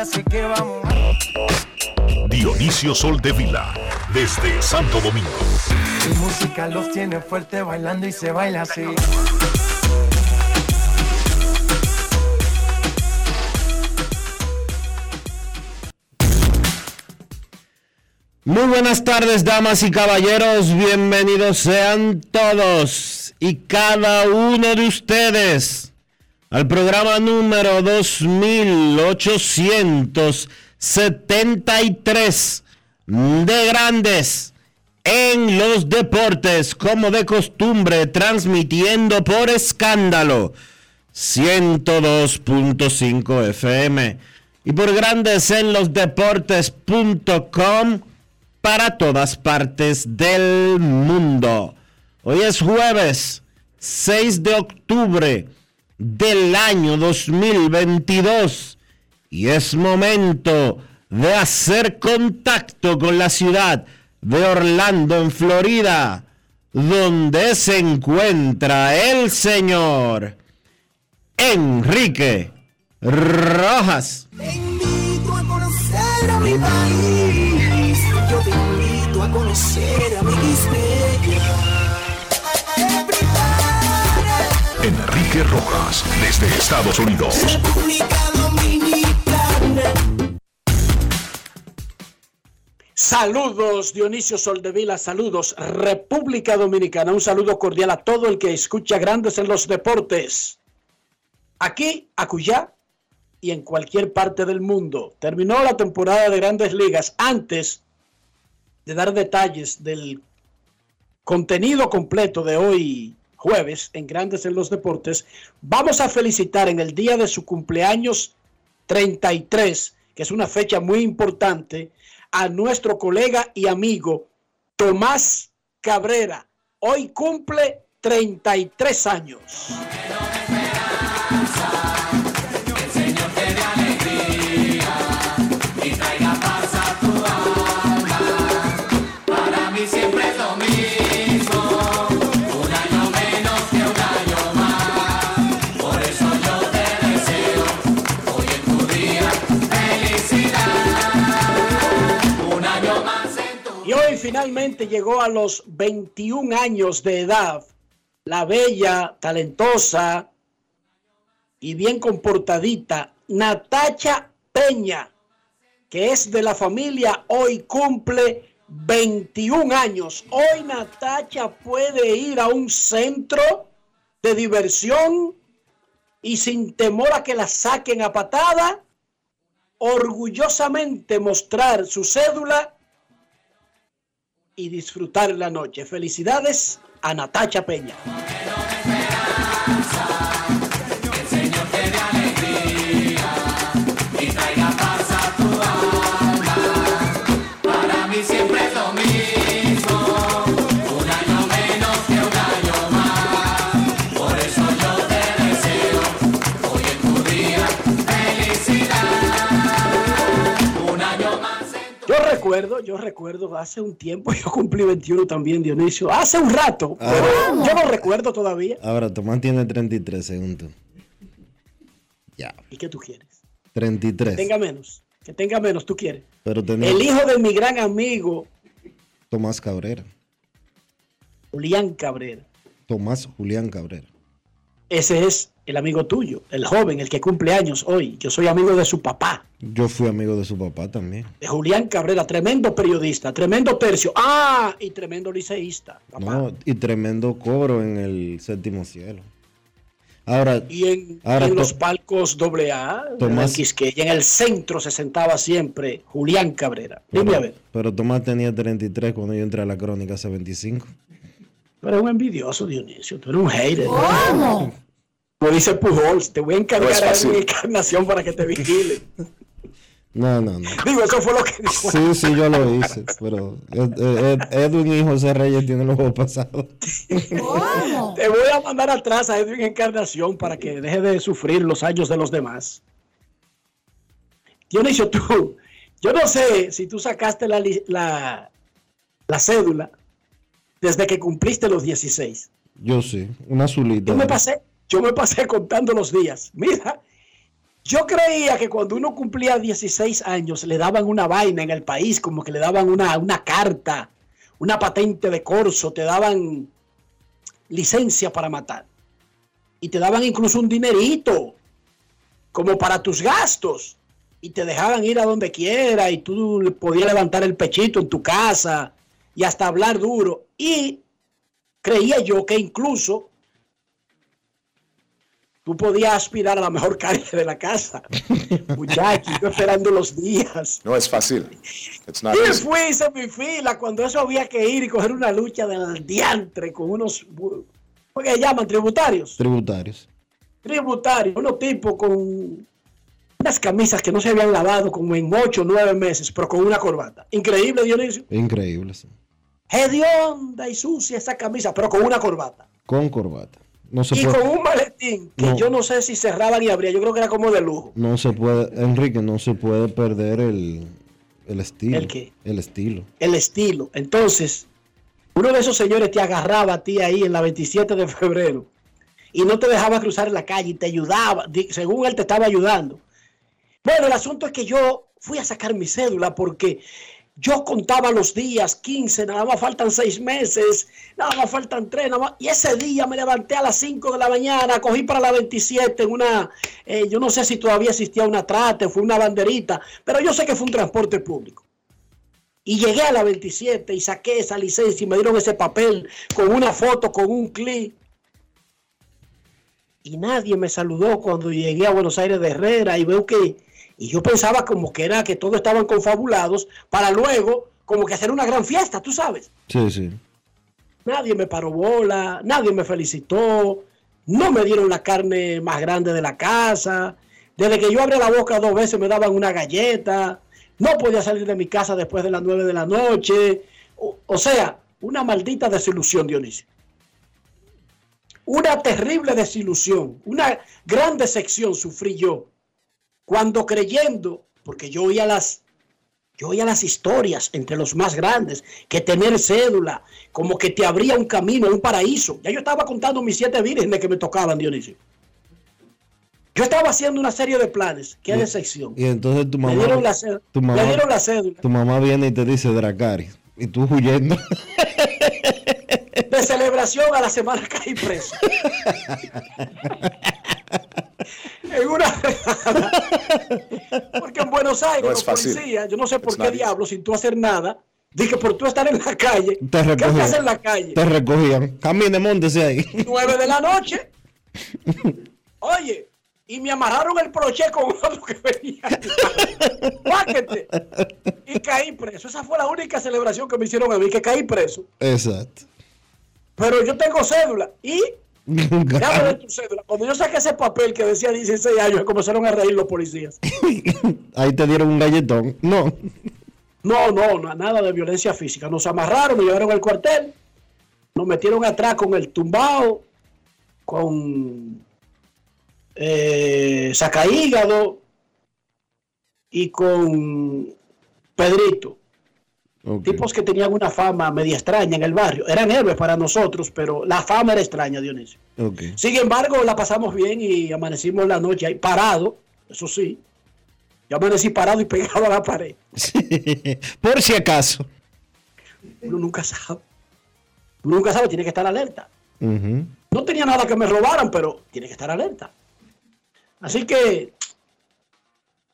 Así que vamos. Dionisio Sol de Vila, desde Santo Domingo. Mi música los tiene fuerte bailando y se baila así. Muy buenas tardes, damas y caballeros. Bienvenidos sean todos y cada uno de ustedes al programa número 2873 de Grandes en los Deportes, como de costumbre, transmitiendo por escándalo 102.5 FM y por Grandes en los Deportes.com para todas partes del mundo. Hoy es jueves 6 de octubre del año 2022 y es momento de hacer contacto con la ciudad de Orlando, en Florida, donde se encuentra el señor Enrique Rojas. Conocer a mi país. Yo te invito a conocer a mi Enrique Rojas, desde Estados Unidos. República Dominicana. Saludos Dionisio Soldevila, saludos República Dominicana, un saludo cordial a todo el que escucha Grandes en los Deportes. Aquí, acullá y en cualquier parte del mundo. Terminó la temporada de Grandes Ligas. Antes de dar detalles del contenido completo de hoy jueves en Grandes en los Deportes, vamos a felicitar en el día de su cumpleaños 33, que es una fecha muy importante, a nuestro colega y amigo Tomás Cabrera. Hoy cumple 33 años. Finalmente llegó a los 21 años de edad la bella, talentosa y bien comportadita Natacha Peña, que es de la familia, hoy cumple 21 años. Hoy Natacha puede ir a un centro de diversión y sin temor a que la saquen a patada, orgullosamente mostrar su cédula y disfrutar la noche. Felicidades a Natacha Peña. Recuerdo, yo recuerdo, hace un tiempo, yo cumplí 21 también, Dionisio, hace un rato, pero yo no recuerdo todavía. Ahora Tomás tiene 33 según tú. Ya, ¿Y qué tú quieres? 33. Tenga menos, que tenga menos, tú quieres. Pero El hijo de mi gran amigo, Tomás Cabrera. Julián Cabrera. Tomás Julián Cabrera. Ese es el amigo tuyo, el joven, el que cumple años hoy. Yo soy amigo de su papá, Yo fui amigo de su papá también. de Julián Cabrera, tremendo periodista, tremendo tercio. Ah, y tremendo liceísta, papá. No, y tremendo cobro en el séptimo cielo. Ahora, Y en, Ahora, en los palcos AA, Tomás- en Quisqueya, en el centro se sentaba siempre Julián Cabrera. Dime a ver, pero Tomás tenía 33 cuando yo entré a la crónica hace 25. tú eres un envidioso, Dionisio, tú eres un hater. ¿Cómo? Como dice Pujols, te voy a encargar No a mi encarnación para que te vigile. No, no, no. Digo, eso fue lo que dijo. Sí, sí, yo lo hice, pero Ed- Ed- Edwin y José Reyes tienen los juegos pasados. Te voy a mandar atrás a Edwin Encarnación para que deje de sufrir los años de los demás. Dionisio, tú, yo no sé si tú sacaste la, la, la cédula desde que cumpliste los 16. Yo sí, una azulita. Yo me pasé, yo me pasé contando los días. Mira, yo creía que cuando uno cumplía 16 años le daban una vaina en el país, como que le daban una, una carta, una patente de corso, te daban licencia para matar. Y te daban incluso un dinerito, como para tus gastos. Y te dejaban ir a donde quiera y tú podías levantar el pechito en tu casa y hasta hablar duro. Y creía yo que incluso tú podías aspirar a la mejor calle de la casa. Muchacho, yo esperando los días. No es fácil. It's not Y easy. fui hice mi fila cuando eso había que ir y coger una lucha del diantre con unos, ¿qué llaman? Tributarios. Tributarios. Tributarios, unos tipos con unas camisas que no se habían lavado como en 8 o 9 meses, pero con una corbata. Increíble, Dionisio. Increíble, sí. Hedionda y sucia esa camisa, pero con una corbata. Con corbata. No se Y puede, con un maletín que No. yo no sé si cerraban y abrían. Yo creo que era como de lujo. no se puede, Enrique, no se puede perder el, el estilo. ¿El qué? El estilo. El estilo. Entonces, uno de esos señores te agarraba a ti ahí en la 27 de febrero y no te dejaba cruzar la calle y te ayudaba, según él te estaba ayudando. Bueno, el asunto es que yo fui a sacar mi cédula porque yo contaba los días, 15, nada más faltan 6 meses, nada más faltan 3, nada más. Y ese día me levanté a las 5 de la mañana, cogí para la 27 en una, eh, yo no sé si todavía existía una trate, fue una banderita, pero yo sé que fue un transporte público. Y llegué a la 27 y saqué esa licencia y me dieron ese papel con una foto, con un clic. Y nadie me saludó cuando llegué a Buenos Aires de Herrera y veo que, y yo pensaba como que era que todos estaban confabulados para luego como que hacer una gran fiesta, tú sabes. Sí, sí. Nadie me paró bola, nadie me felicitó, no me dieron la carne más grande de la casa. Desde que yo abrí la boca dos veces me daban una galleta. No podía salir de mi casa después de las nueve de la noche. O, o sea, una maldita desilusión, Dionisio. Una terrible desilusión, una gran decepción sufrí yo cuando creyendo, porque yo oía las yo oía las historias entre los más grandes, que tener cédula, como que te abría un camino, un paraíso. Ya yo estaba contando mis siete vírgenes que me tocaban, Dionisio. Yo estaba haciendo una serie de planes. Qué decepción. Y entonces tu Le mamá, dieron la cédula. tu mamá, Le dieron la cédula tu mamá viene y te dice Dracaris. Y tú huyendo. de celebración a la semana caí preso. en una porque en Buenos Aires No los policías, yo no sé por It's qué not diablo, sin tú hacer nada, dije por tú estar en la calle, Te ¿qué haces en la calle? Te recogían. Camine, montese ahí. 9 de la noche. Oye, y me amarraron el broche con otro que venía. Páquete. Y caí preso. Esa fue la única celebración que me hicieron a mí, que caí preso. Exacto. Pero yo tengo cédula. Y tu cédula. Cuando yo saqué ese papel que decía 16 años, comenzaron a reír los policías. ahí te dieron un galletón. No. No, no, no, nada de violencia física. Nos amarraron, me llevaron al cuartel, nos metieron atrás con el tumbao, con eh, sacaígado y con Pedrito. Tipos que tenían una fama media extraña en el barrio. Eran héroes para nosotros, pero la fama era extraña, Dionisio. Sin embargo, la pasamos bien y amanecimos la noche ahí parado, eso sí. Yo amanecí parado y pegado a la pared. Sí. Por si acaso. Uno nunca sabe. Uno nunca sabe, tiene que estar alerta. No tenía nada que me robaran, pero tiene que estar alerta. Así que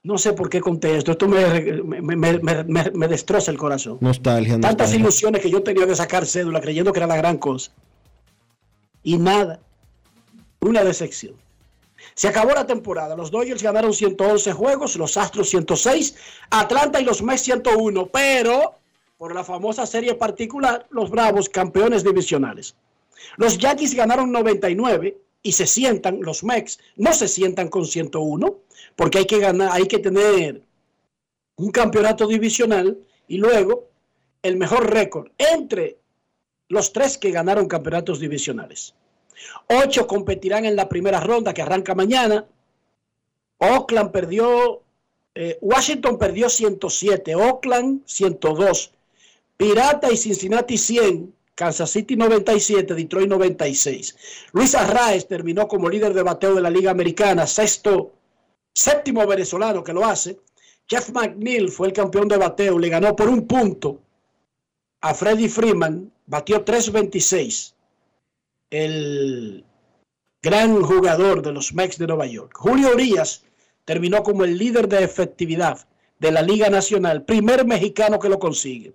no sé por qué conté esto. Esto me, me, me- me- destroza el corazón. Nostalgia, Tantas nostalgia. ilusiones que yo tenía de sacar cédula creyendo que era la gran cosa. Y nada. Una decepción. Se acabó la temporada. Los Dodgers ganaron 111 juegos, los Astros 106, Atlanta y los Mets 101, pero por la famosa serie particular, los Bravos campeones divisionales. Los Yankees ganaron 99 y se sientan, los Mets no se sientan con 101, porque hay que ganar, hay que tener un campeonato divisional y luego el mejor récord entre los tres que ganaron campeonatos divisionales. Ocho competirán en la primera ronda que arranca mañana. Oakland perdió, eh, Washington perdió 107, Oakland 102, Pirata y Cincinnati 100, Kansas City 97, Detroit 96. Luis Arraez terminó como líder de bateo de la Liga Americana, sexto, séptimo venezolano que lo hace. Jeff McNeil fue el campeón de bateo, le ganó por un punto a Freddie Freeman, batió 3.26, el gran jugador de los Mets de Nueva York. Julio Urias terminó como el líder de efectividad de la Liga Nacional, primer mexicano que lo consigue.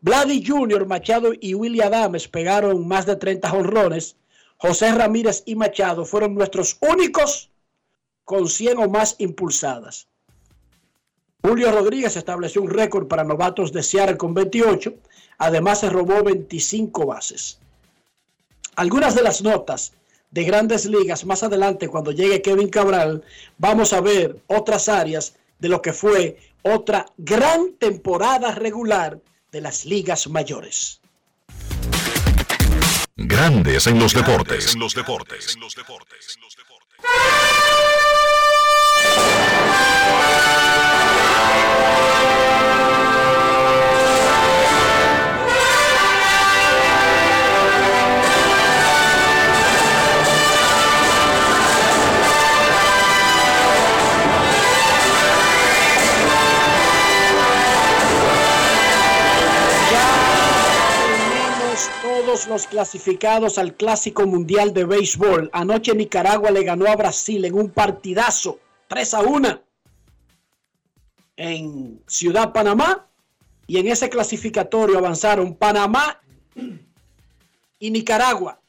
Vladi Jr., Machado y Willie Adames pegaron más de 30 jonrones. José Ramírez y Machado fueron nuestros únicos con 100 o más impulsadas. Julio Rodríguez estableció un récord para novatos de Seattle con 28. Además, se robó 25 bases. Algunas de las notas de grandes ligas más adelante, cuando llegue Kevin Cabral, vamos a ver otras áreas de lo que fue otra gran temporada regular de las ligas mayores. Grandes en los deportes. En los deportes. Tenemos todos los clasificados al Clásico Mundial de Béisbol. Anoche Nicaragua le ganó a Brasil en un partidazo, 3 a 1, en Ciudad Panamá. Y en ese clasificatorio avanzaron Panamá y Nicaragua.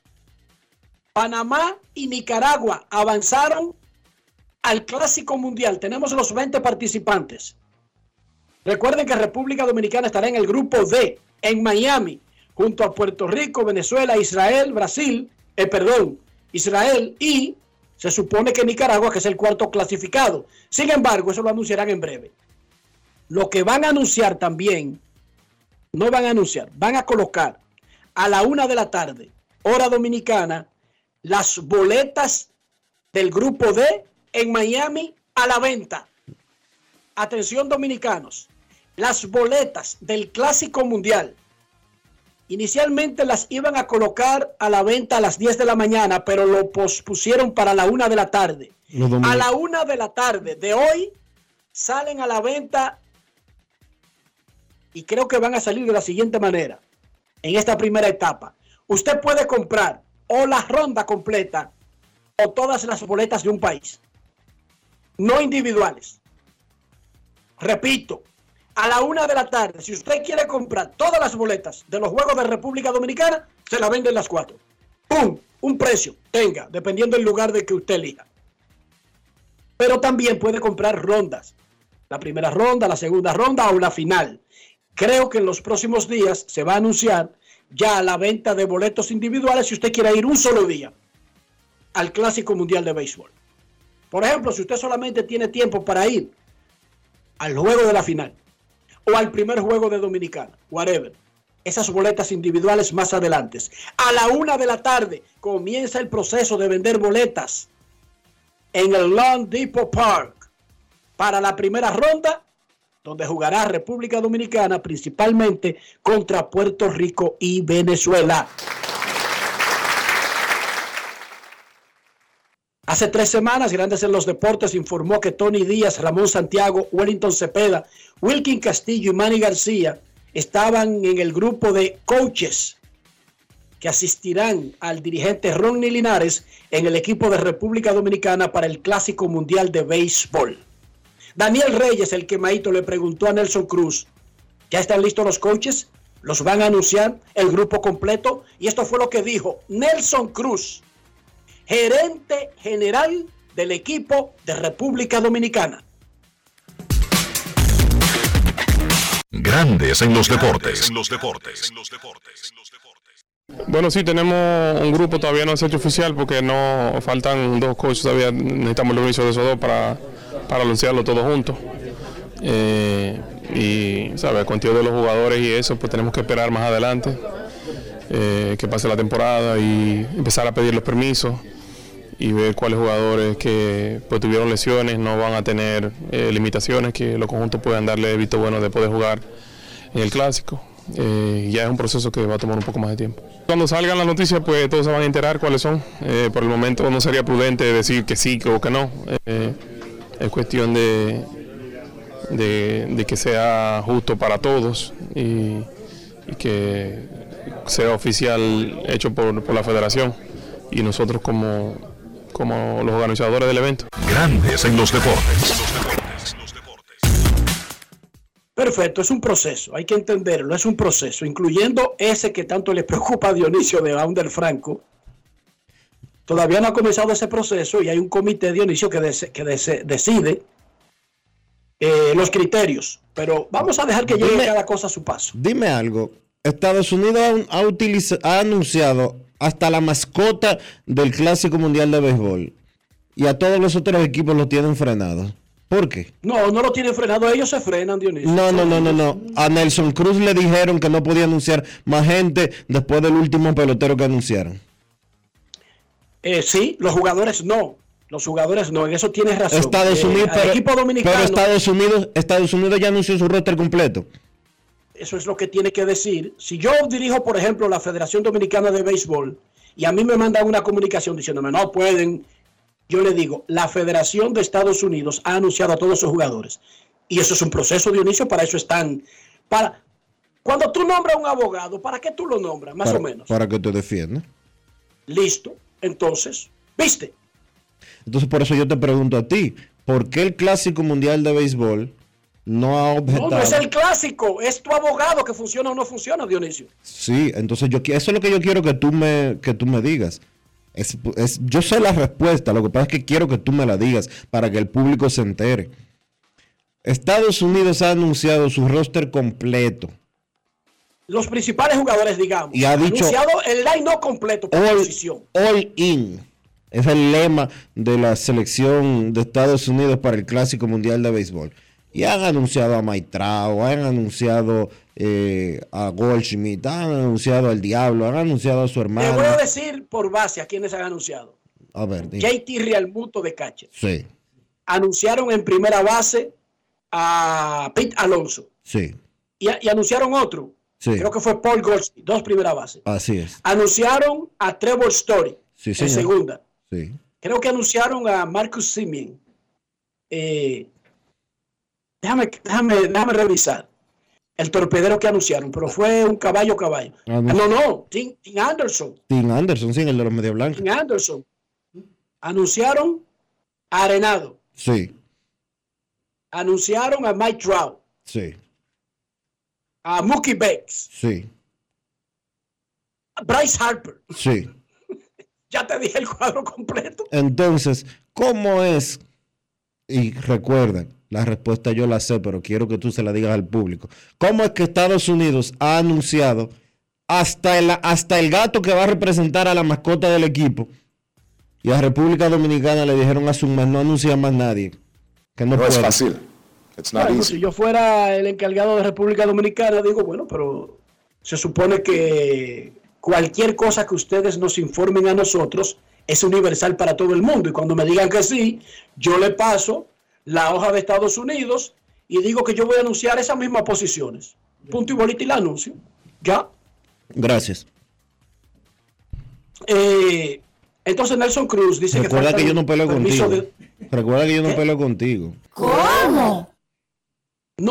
Panamá y Nicaragua avanzaron al Clásico Mundial. Tenemos los 20 participantes. Recuerden que República Dominicana estará en el grupo D, en Miami, junto a Puerto Rico, Venezuela, Israel, Brasil, eh, perdón, Israel y se supone que Nicaragua, que es el cuarto clasificado. Sin embargo, eso lo anunciarán en breve. Lo que van a anunciar también, no van a anunciar, van a colocar a la una de la tarde, hora dominicana, las boletas del grupo D en Miami a la venta. Atención dominicanos, las boletas del Clásico Mundial inicialmente las iban a colocar a la venta a las 10 de la mañana, pero lo pospusieron para la una de la tarde. A la una de la tarde de hoy salen a la venta y creo que van a salir de la siguiente manera en esta primera etapa. Usted puede comprar o la ronda completa o todas las boletas de un país, no individuales. Repito, a la una de la tarde, si usted quiere comprar todas las boletas de los Juegos de República Dominicana, se la venden las cuatro. ¡Pum! Un precio, tenga, dependiendo del lugar de que usted elija. Pero también puede comprar rondas. La primera ronda, la segunda ronda o la final. Creo que en los próximos días se va a anunciar ya la venta de boletos individuales si usted quiere ir un solo día al Clásico Mundial de Béisbol. Por ejemplo, si usted solamente tiene tiempo para ir al juego de la final o al primer juego de Dominicana, whatever. Esas boletas individuales más adelante. A la una de la tarde comienza el proceso de vender boletas en el Long Depot Park para la primera ronda, donde jugará República Dominicana principalmente contra Puerto Rico y Venezuela. Hace tres semanas, Grandes en los Deportes informó que Tony Díaz, Ramón Santiago, Wellington Cepeda, Wilkin Castillo y Manny García estaban en el grupo de coaches que asistirán al dirigente Ronnie Linares en el equipo de República Dominicana para el Clásico Mundial de Béisbol. Daniel Reyes, el quemadito, le preguntó a Nelson Cruz, ¿ya están listos los coaches? ¿Los van a anunciar el grupo completo? Y esto fue lo que dijo Nelson Cruz, gerente general del equipo de República Dominicana. Grandes en los deportes. En los deportes. Bueno, sí, tenemos un grupo, todavía no se ha hecho oficial porque no faltan dos coaches, todavía necesitamos el inicio de esos dos para, para anunciarlo todos juntos. Eh, y, ¿sabes? Contigo de los jugadores y eso, pues tenemos que esperar más adelante eh, que pase la temporada y empezar a pedir los permisos y ver cuáles jugadores que pues, tuvieron lesiones no van a tener eh, limitaciones, que los conjuntos puedan darle visto bueno de poder jugar en el clásico. Eh, ya es un proceso que va a tomar un poco más de tiempo. Cuando salgan las noticias, pues todos se van a enterar cuáles son. Eh, por el momento no sería prudente decir que sí o que no. Es cuestión de, de, de que sea justo para todos y, y que sea oficial hecho por, por la federación y nosotros como, como los organizadores del evento. Grandes en los deportes. Perfecto, es un proceso, hay que entenderlo, es un proceso, incluyendo ese que tanto le preocupa a Dionisio de Ander Franco. Todavía no ha comenzado ese proceso y hay un comité, Dionisio, que, dese- que dese- decide eh, los criterios. Pero vamos a dejar que llegue Dime- cada cosa a su paso. Dime algo. Estados Unidos ha, ha utiliza- ha anunciado hasta la mascota del Clásico Mundial de Béisbol. Y a todos los otros equipos los tienen frenados. ¿Por qué? No, no lo tienen frenado, ellos se frenan, Dionisio. No, no, no, no, no. A Nelson Cruz le dijeron que no podía anunciar más gente después del último pelotero que anunciaron. Eh, sí, los jugadores no. Los jugadores no, en eso tienes razón. Estados Eh, Unidos, pero, equipo dominicano, pero Estados Unidos, Estados Unidos ya anunció su roster completo. Eso es lo que tiene que decir. Si yo dirijo, por ejemplo, la Federación Dominicana de Béisbol y a mí me mandan una comunicación diciéndome no pueden, yo le digo, la Federación de Estados Unidos ha anunciado a todos sus jugadores. Y eso es un proceso, Dionisio, para eso están. Para, cuando tú nombras a un abogado, ¿para qué tú lo nombras? Más para, o menos. Para que te defiendas. Listo. Entonces, ¿viste? Entonces por eso yo te pregunto a ti, ¿por qué el Clásico Mundial de Béisbol no ha No, objetado? no es el clásico, es tu abogado que funciona o no funciona, Dionisio. Sí, entonces yo eso es lo que yo quiero que tú me que tú me digas. Es, es- yo sé la respuesta, lo que pasa es que quiero que tú me la digas para que el público se entere. Estados Unidos ha anunciado su roster completo. Los principales jugadores, digamos. Y ha dicho- anunciado el line no completo por All, posición. all in. Es el lema de la selección de Estados Unidos para el Clásico Mundial de Béisbol. Y han anunciado a Maitrao, han anunciado eh, a Goldschmidt, han anunciado al Diablo, han anunciado a su Te hermano. voy a decir por base a quienes han anunciado. A ver, di- JT Realmuto de catcher. sí, Anunciaron en primera base a Pete Alonso. sí, Y, y anunciaron otro. Sí. Creo que fue Paul Goldschmidt, dos primeras bases. así es. Anunciaron a Trevor Story Sí, en señor. segunda. Sí. Creo que anunciaron a Marcus Simeon. Eh, déjame, déjame, déjame revisar el torpedero que anunciaron, pero fue un caballo caballo. Ah, no. no, Tim, Tim Anderson. Tim Anderson, sí, el de los media blancos. Tim Anderson. Anunciaron a Arenado. Sí, Anunciaron a Mike Trout. sí, A Mookie Becks. sí, A Bryce Harper. sí. Ya te dije el cuadro completo. Entonces, ¿cómo es? Y recuerden, la respuesta yo la sé, pero quiero que tú se la digas al público. ¿Cómo es que Estados Unidos ha anunciado hasta el, hasta el gato que va a representar a la mascota del equipo? Y a República Dominicana le dijeron un mes, no anuncia más nadie. Que no, No es fácil. It's not Bueno, easy. si yo fuera el encargado de República Dominicana, digo, bueno, pero se supone que cualquier cosa que ustedes nos informen a nosotros es universal para todo el mundo. Y cuando me digan que sí, yo le paso la hoja de Estados Unidos y digo que yo voy a anunciar esas mismas posiciones. Punto y bolita y la anuncio. Ya. Gracias. Eh, entonces Nelson Cruz dice Recuerda que, yo no peleo permiso contigo. de- Recuerda que yo no ¿Qué? peleo contigo. No,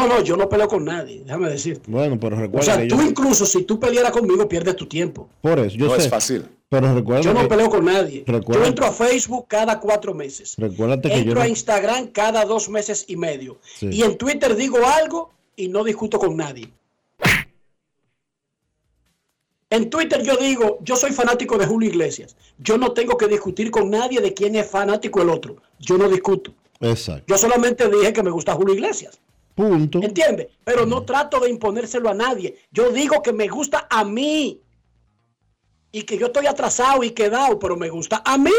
no, yo no peleo con nadie, déjame decirte. Bueno, pero O recuerda sea, que tú yo... incluso si tú pelearas conmigo pierdes tu tiempo. Por eso, yo no sé. es fácil. Pero recuerda Yo no que... peleo con nadie. Recuerda- Yo entro a Facebook cada cuatro meses. Recuérdate que yo Entro no- a Instagram cada dos meses y medio. Sí. Y en Twitter digo algo y no discuto con nadie. En Twitter yo digo, yo soy fanático de Julio Iglesias. Yo no tengo que discutir con nadie de quién es fanático el otro. Yo no discuto. Exacto. Yo solamente dije que me gusta Julio Iglesias. Punto. ¿Entiendes? Pero no trato de imponérselo a nadie. Yo digo que me gusta a mí. Y que yo estoy atrasado y quedado, pero me gusta a mí.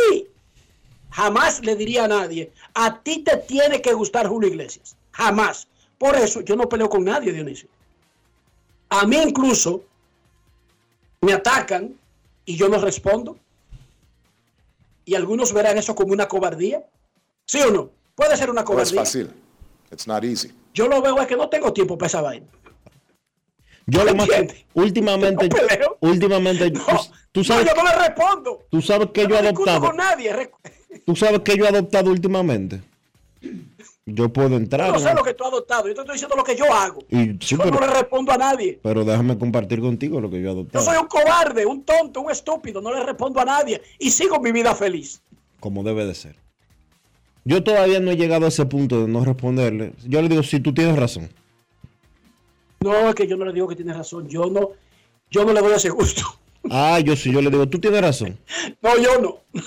Jamás le diría a nadie, a ti te tiene que gustar Julio Iglesias. Jamás. Por eso yo no peleo con nadie, Dionisio. A mí incluso me atacan y yo no respondo. Y algunos verán eso como una cobardía. ¿Sí o no? Puede ser una No es cobardía. fácil. It's not easy. Yo lo veo es que no tengo tiempo para esa vaina. Yo lo más... Últimamente... No. Últimamente... No, tú, tú sabes, no, yo no le respondo. tú sabes que yo he adoptado... con nadie. Tú sabes que yo he adoptado últimamente. Yo puedo entrar. Yo no sé lo que tú has adoptado. Yo te estoy diciendo lo que yo hago. Y sí, yo pero- no le respondo a nadie. Pero déjame compartir contigo lo que yo he Yo adoptado. soy un cobarde, un tonto, un estúpido. No le respondo a nadie. Y sigo mi vida feliz. Como debe de ser. Yo todavía no he llegado a ese punto de no responderle. Yo le digo, si tú tienes razón. No, es que yo no le digo que tiene razón. Yo no, yo no le doy ese gusto. Ah, yo sí, yo le digo, tú tienes razón. No, yo no.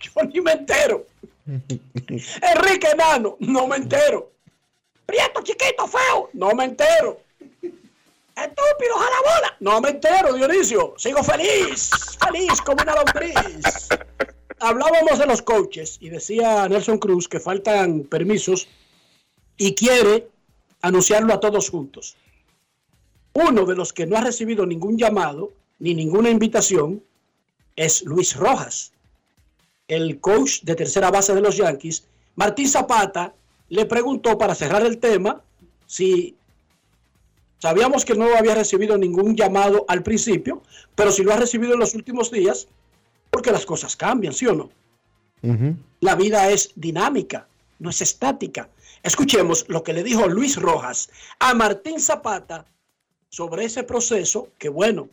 Yo ni me entero. Enrique Enano, no me entero. Prieto, chiquito, feo, no me entero. Estúpido, bola, no me entero, Dionisio. Sigo feliz, feliz como una lombriz. Hablábamos de los coaches y decía Nelson Cruz que faltan permisos y quiere anunciarlo a todos juntos. Uno de los que no ha recibido ningún llamado ni ninguna invitación es Luis Rojas, el coach de tercera base de los Yankees. Martín Zapata le preguntó para cerrar el tema si sabíamos que no había recibido ningún llamado al principio, pero si lo ha recibido en los últimos días, porque las cosas cambian, ¿sí o no? La vida es dinámica, no es estática. Escuchemos lo que le dijo Luis Rojas a Martín Zapata sobre ese proceso que, bueno,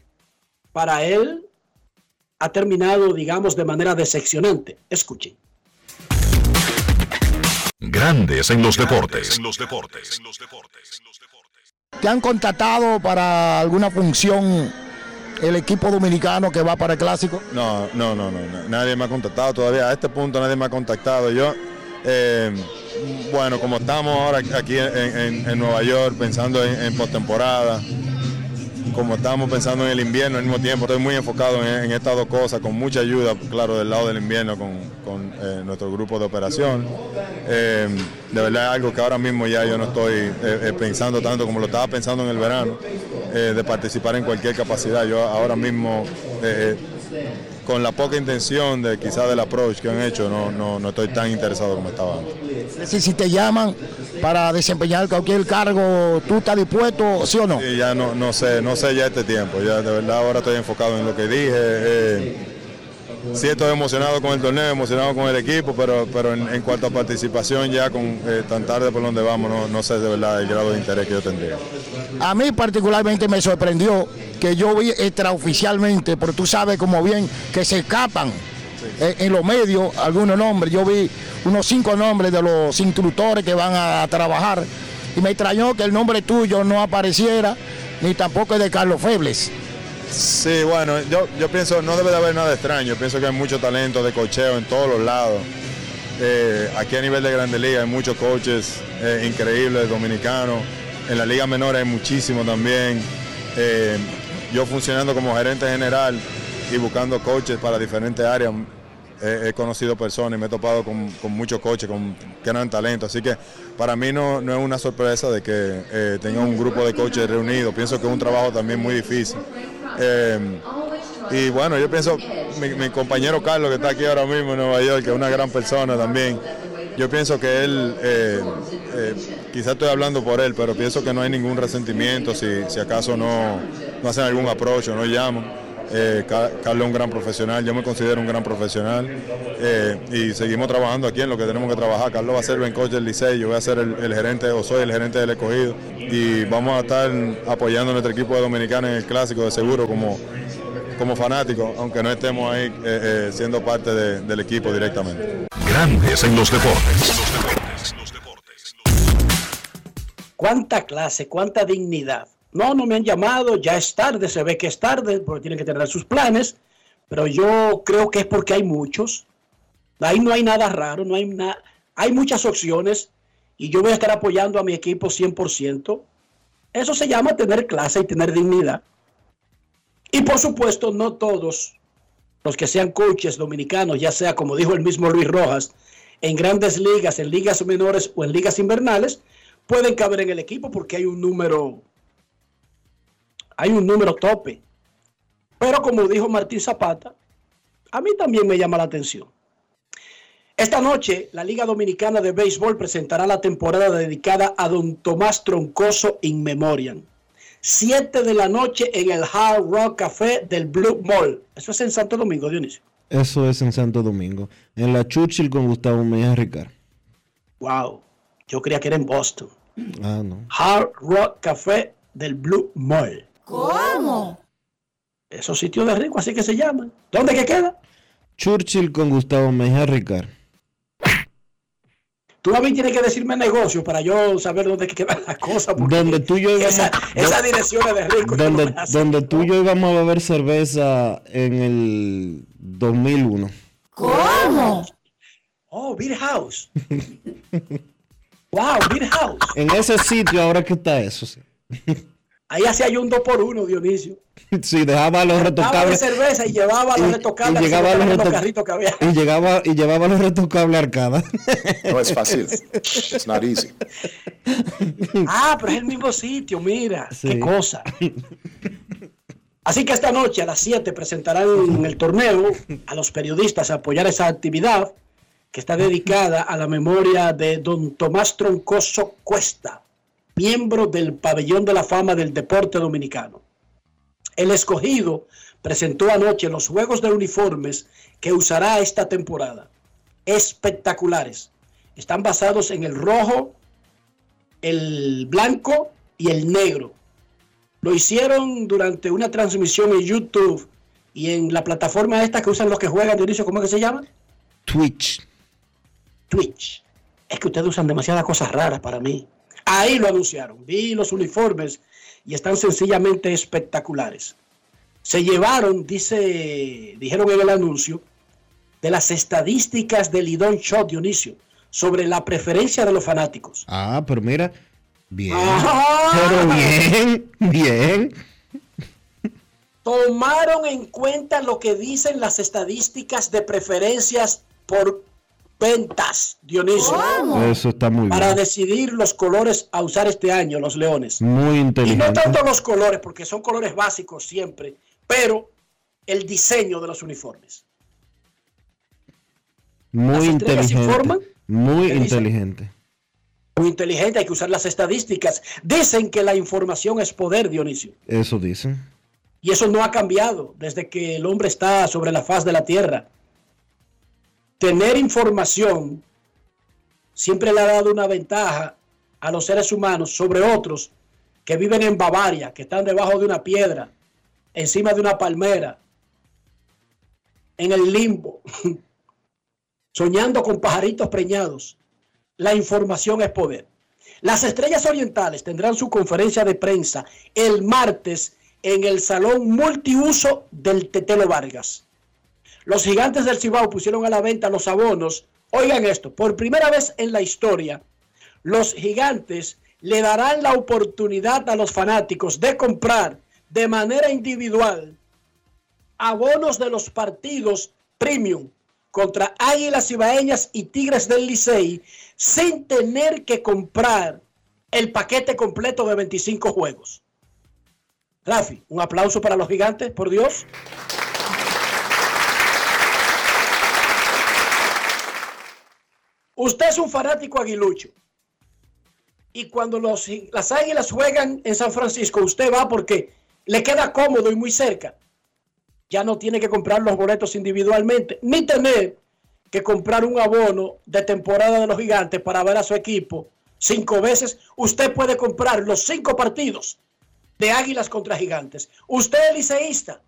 para él ha terminado, digamos, de manera decepcionante. Escuchen. Grandes en los deportes. En los deportes. ¿Te han contactado para alguna función el equipo dominicano que va para el clásico? No, no, no, no, no. nadie me ha contactado todavía. A este punto nadie me ha contactado. Yo, eh, bueno, como estamos ahora aquí en, Nueva York pensando en, en postemporada, como estamos pensando en el invierno al mismo tiempo, estoy muy enfocado en, estas dos cosas, con mucha ayuda, claro, del lado del invierno con, con, eh, nuestro grupo de operación. Eh, de verdad es algo que ahora mismo ya yo no estoy pensando tanto como lo estaba pensando en el verano, de participar en cualquier capacidad. Yo ahora mismo, con la poca intención de quizás del approach que han hecho, no, no, no estoy tan interesado como estaba antes. Es decir, si te llaman para desempeñar cualquier cargo, ¿tú estás dispuesto, sí o no? Sí, ya no, no sé, no sé ya este tiempo. Ya de verdad ahora estoy enfocado en lo que dije. eh, sí estoy emocionado con el torneo, emocionado con el equipo, pero, pero en, en cuanto a participación ya con eh, tan tarde por donde vamos, no, no sé de verdad el grado de interés que yo tendría. A mí particularmente me sorprendió que yo vi extraoficialmente, porque tú sabes como bien que se escapan eh, en los medios algunos nombres. Yo vi unos cinco nombres de los instructores que van a, trabajar y me extrañó que el nombre tuyo no apareciera, ni tampoco el de Carlos Febles. Sí, bueno, yo, yo pienso, no debe de haber nada extraño, pienso que hay mucho talento de cocheo en todos los lados. Eh, aquí a nivel de Grande Liga hay muchos coaches eh, increíbles dominicanos, en la Liga Menor hay muchísimos también. Eh, yo funcionando como gerente general y buscando coaches para diferentes áreas, he, conocido personas y me he topado con, con muchos coaches con gran talento, así que para mí no, no es una sorpresa de que eh, tenga un grupo de coaches reunidos, pienso que es un trabajo también muy difícil. Eh, y bueno, yo pienso, mi, mi compañero Carlos que está aquí ahora mismo en Nueva York, que es una gran persona también, yo pienso que él, eh, eh, quizás estoy hablando por él, pero pienso que no hay ningún resentimiento si, si acaso no, no hacen algún approach o no llaman. Eh, Ca- Carlos es un gran profesional, yo me considero un gran profesional y seguimos trabajando aquí en lo que tenemos que trabajar. Carlos va a ser bencoach del Licey, yo voy a ser el, gerente o soy el gerente del escogido y vamos a estar apoyando a nuestro equipo de dominicanos en el clásico de seguro como, como fanáticos, aunque no estemos ahí siendo parte de- del equipo directamente. Grandes en los deportes. cuánta clase, cuánta dignidad. No, no me han llamado, ya es tarde, se ve que es tarde, porque tienen que tener sus planes, pero yo creo que es porque hay muchos. Ahí no hay nada raro, no hay nada, hay muchas opciones y yo voy a estar apoyando a mi equipo 100%. Eso se llama tener clase y tener dignidad. Y por supuesto, no todos los que sean coaches dominicanos, ya sea como dijo el mismo Luis Rojas, en grandes ligas, en ligas menores o en ligas invernales, pueden caber en el equipo porque hay un número, hay un número tope. Pero como dijo Martín Zapata, a mí también me llama la atención. Esta noche, la Liga Dominicana de Béisbol presentará la temporada dedicada a don Tomás Troncoso in Memoriam. 7 de la noche en el Hard Rock Café del Blue Mall. Eso es en Santo Domingo, Dionisio. Eso es en Santo Domingo. En la Churchill con Gustavo Mejía Ricard. Wow. Yo creía que era en Boston. Ah, no. Hard Rock Café del Blue Mall. ¿Cómo? Esos sitios de rico, así que se llaman. ¿Dónde que queda? Churchill con Gustavo Mejía Ricard. Tú a mí tienes que decirme negocio para yo saber dónde que quedan las cosas. porque Donde tú y yo íbamos, esa, esas direcciones de rico. no donde, donde tú y yo íbamos a beber cerveza en el 2001. ¿Cómo? Oh, Beer House. wow, Beer House. En ese sitio ahora que está eso. Sí, Ahí hacía yo un 2 por 1 Dionisio. Sí, dejaba los de retocables. cerveza y llevaba los Y- retocables y llegaba así, a los los reto- carritos que había. Y llegaba, y llevaba los retocables arcada. No es fácil. It's not easy. Ah, pero es el mismo sitio, mira, Sí. qué cosa. Así que esta noche a las 7 presentarán en el torneo a los periodistas a apoyar esa actividad que está dedicada a la memoria de don Tomás Troncoso Cuesta, miembro del Pabellón de la Fama del Deporte Dominicano. El escogido presentó anoche los juegos de uniformes que usará esta temporada. Espectaculares. Están basados en el rojo, el blanco y el negro. Lo hicieron durante una transmisión en YouTube y en la plataforma esta que usan los que juegan de inicio, ¿cómo es que se llama? Twitch. Twitch. Es que ustedes usan demasiadas cosas raras para mí. Ahí lo anunciaron. Vi los uniformes y están sencillamente espectaculares. Se llevaron, dice, dijeron en el anuncio, de las estadísticas del Lidón Shot Dionisio sobre la preferencia de los fanáticos. Ah, pero mira. Bien. Ajá. Pero bien, bien. tomaron en cuenta lo que dicen las estadísticas de preferencias por ventas, Dionisio, Eso está muy para bien. decidir los colores a usar este año, los leones. Muy Y no inteligente. tanto los colores, porque son colores básicos siempre, pero el diseño de los uniformes. Muy inteligente. informan. Muy inteligente. Muy inteligente, hay que usar las estadísticas. Dicen que la información es poder, Dionisio. Eso dicen. Y eso no ha cambiado desde que el hombre está sobre la faz de la tierra. Tener información siempre le ha dado una ventaja a los seres humanos sobre otros que viven en Bavaria, que están debajo de una piedra, encima de una palmera, en el limbo, soñando con pajaritos preñados. La información es poder. Las estrellas orientales tendrán su conferencia de prensa el martes en el salón multiuso del Tetelo Vargas. Los gigantes del Cibao pusieron a la venta los abonos. Oigan esto, por primera vez en la historia, los gigantes le darán la oportunidad a los fanáticos de comprar de manera individual abonos de los partidos premium contra Águilas Ibaeñas y Tigres del Licey sin tener que comprar el paquete completo de 25 juegos. Rafi, un aplauso para los gigantes, por Dios. Usted es un fanático aguilucho. Y cuando los, las águilas juegan en San Francisco, usted va porque le queda cómodo y muy cerca. ya no tiene que comprar los boletos individualmente, ni tener que comprar un abono de temporada de los gigantes para ver a su equipo cinco veces. Usted puede comprar los cinco partidos de Águilas contra Gigantes. Usted es liceísta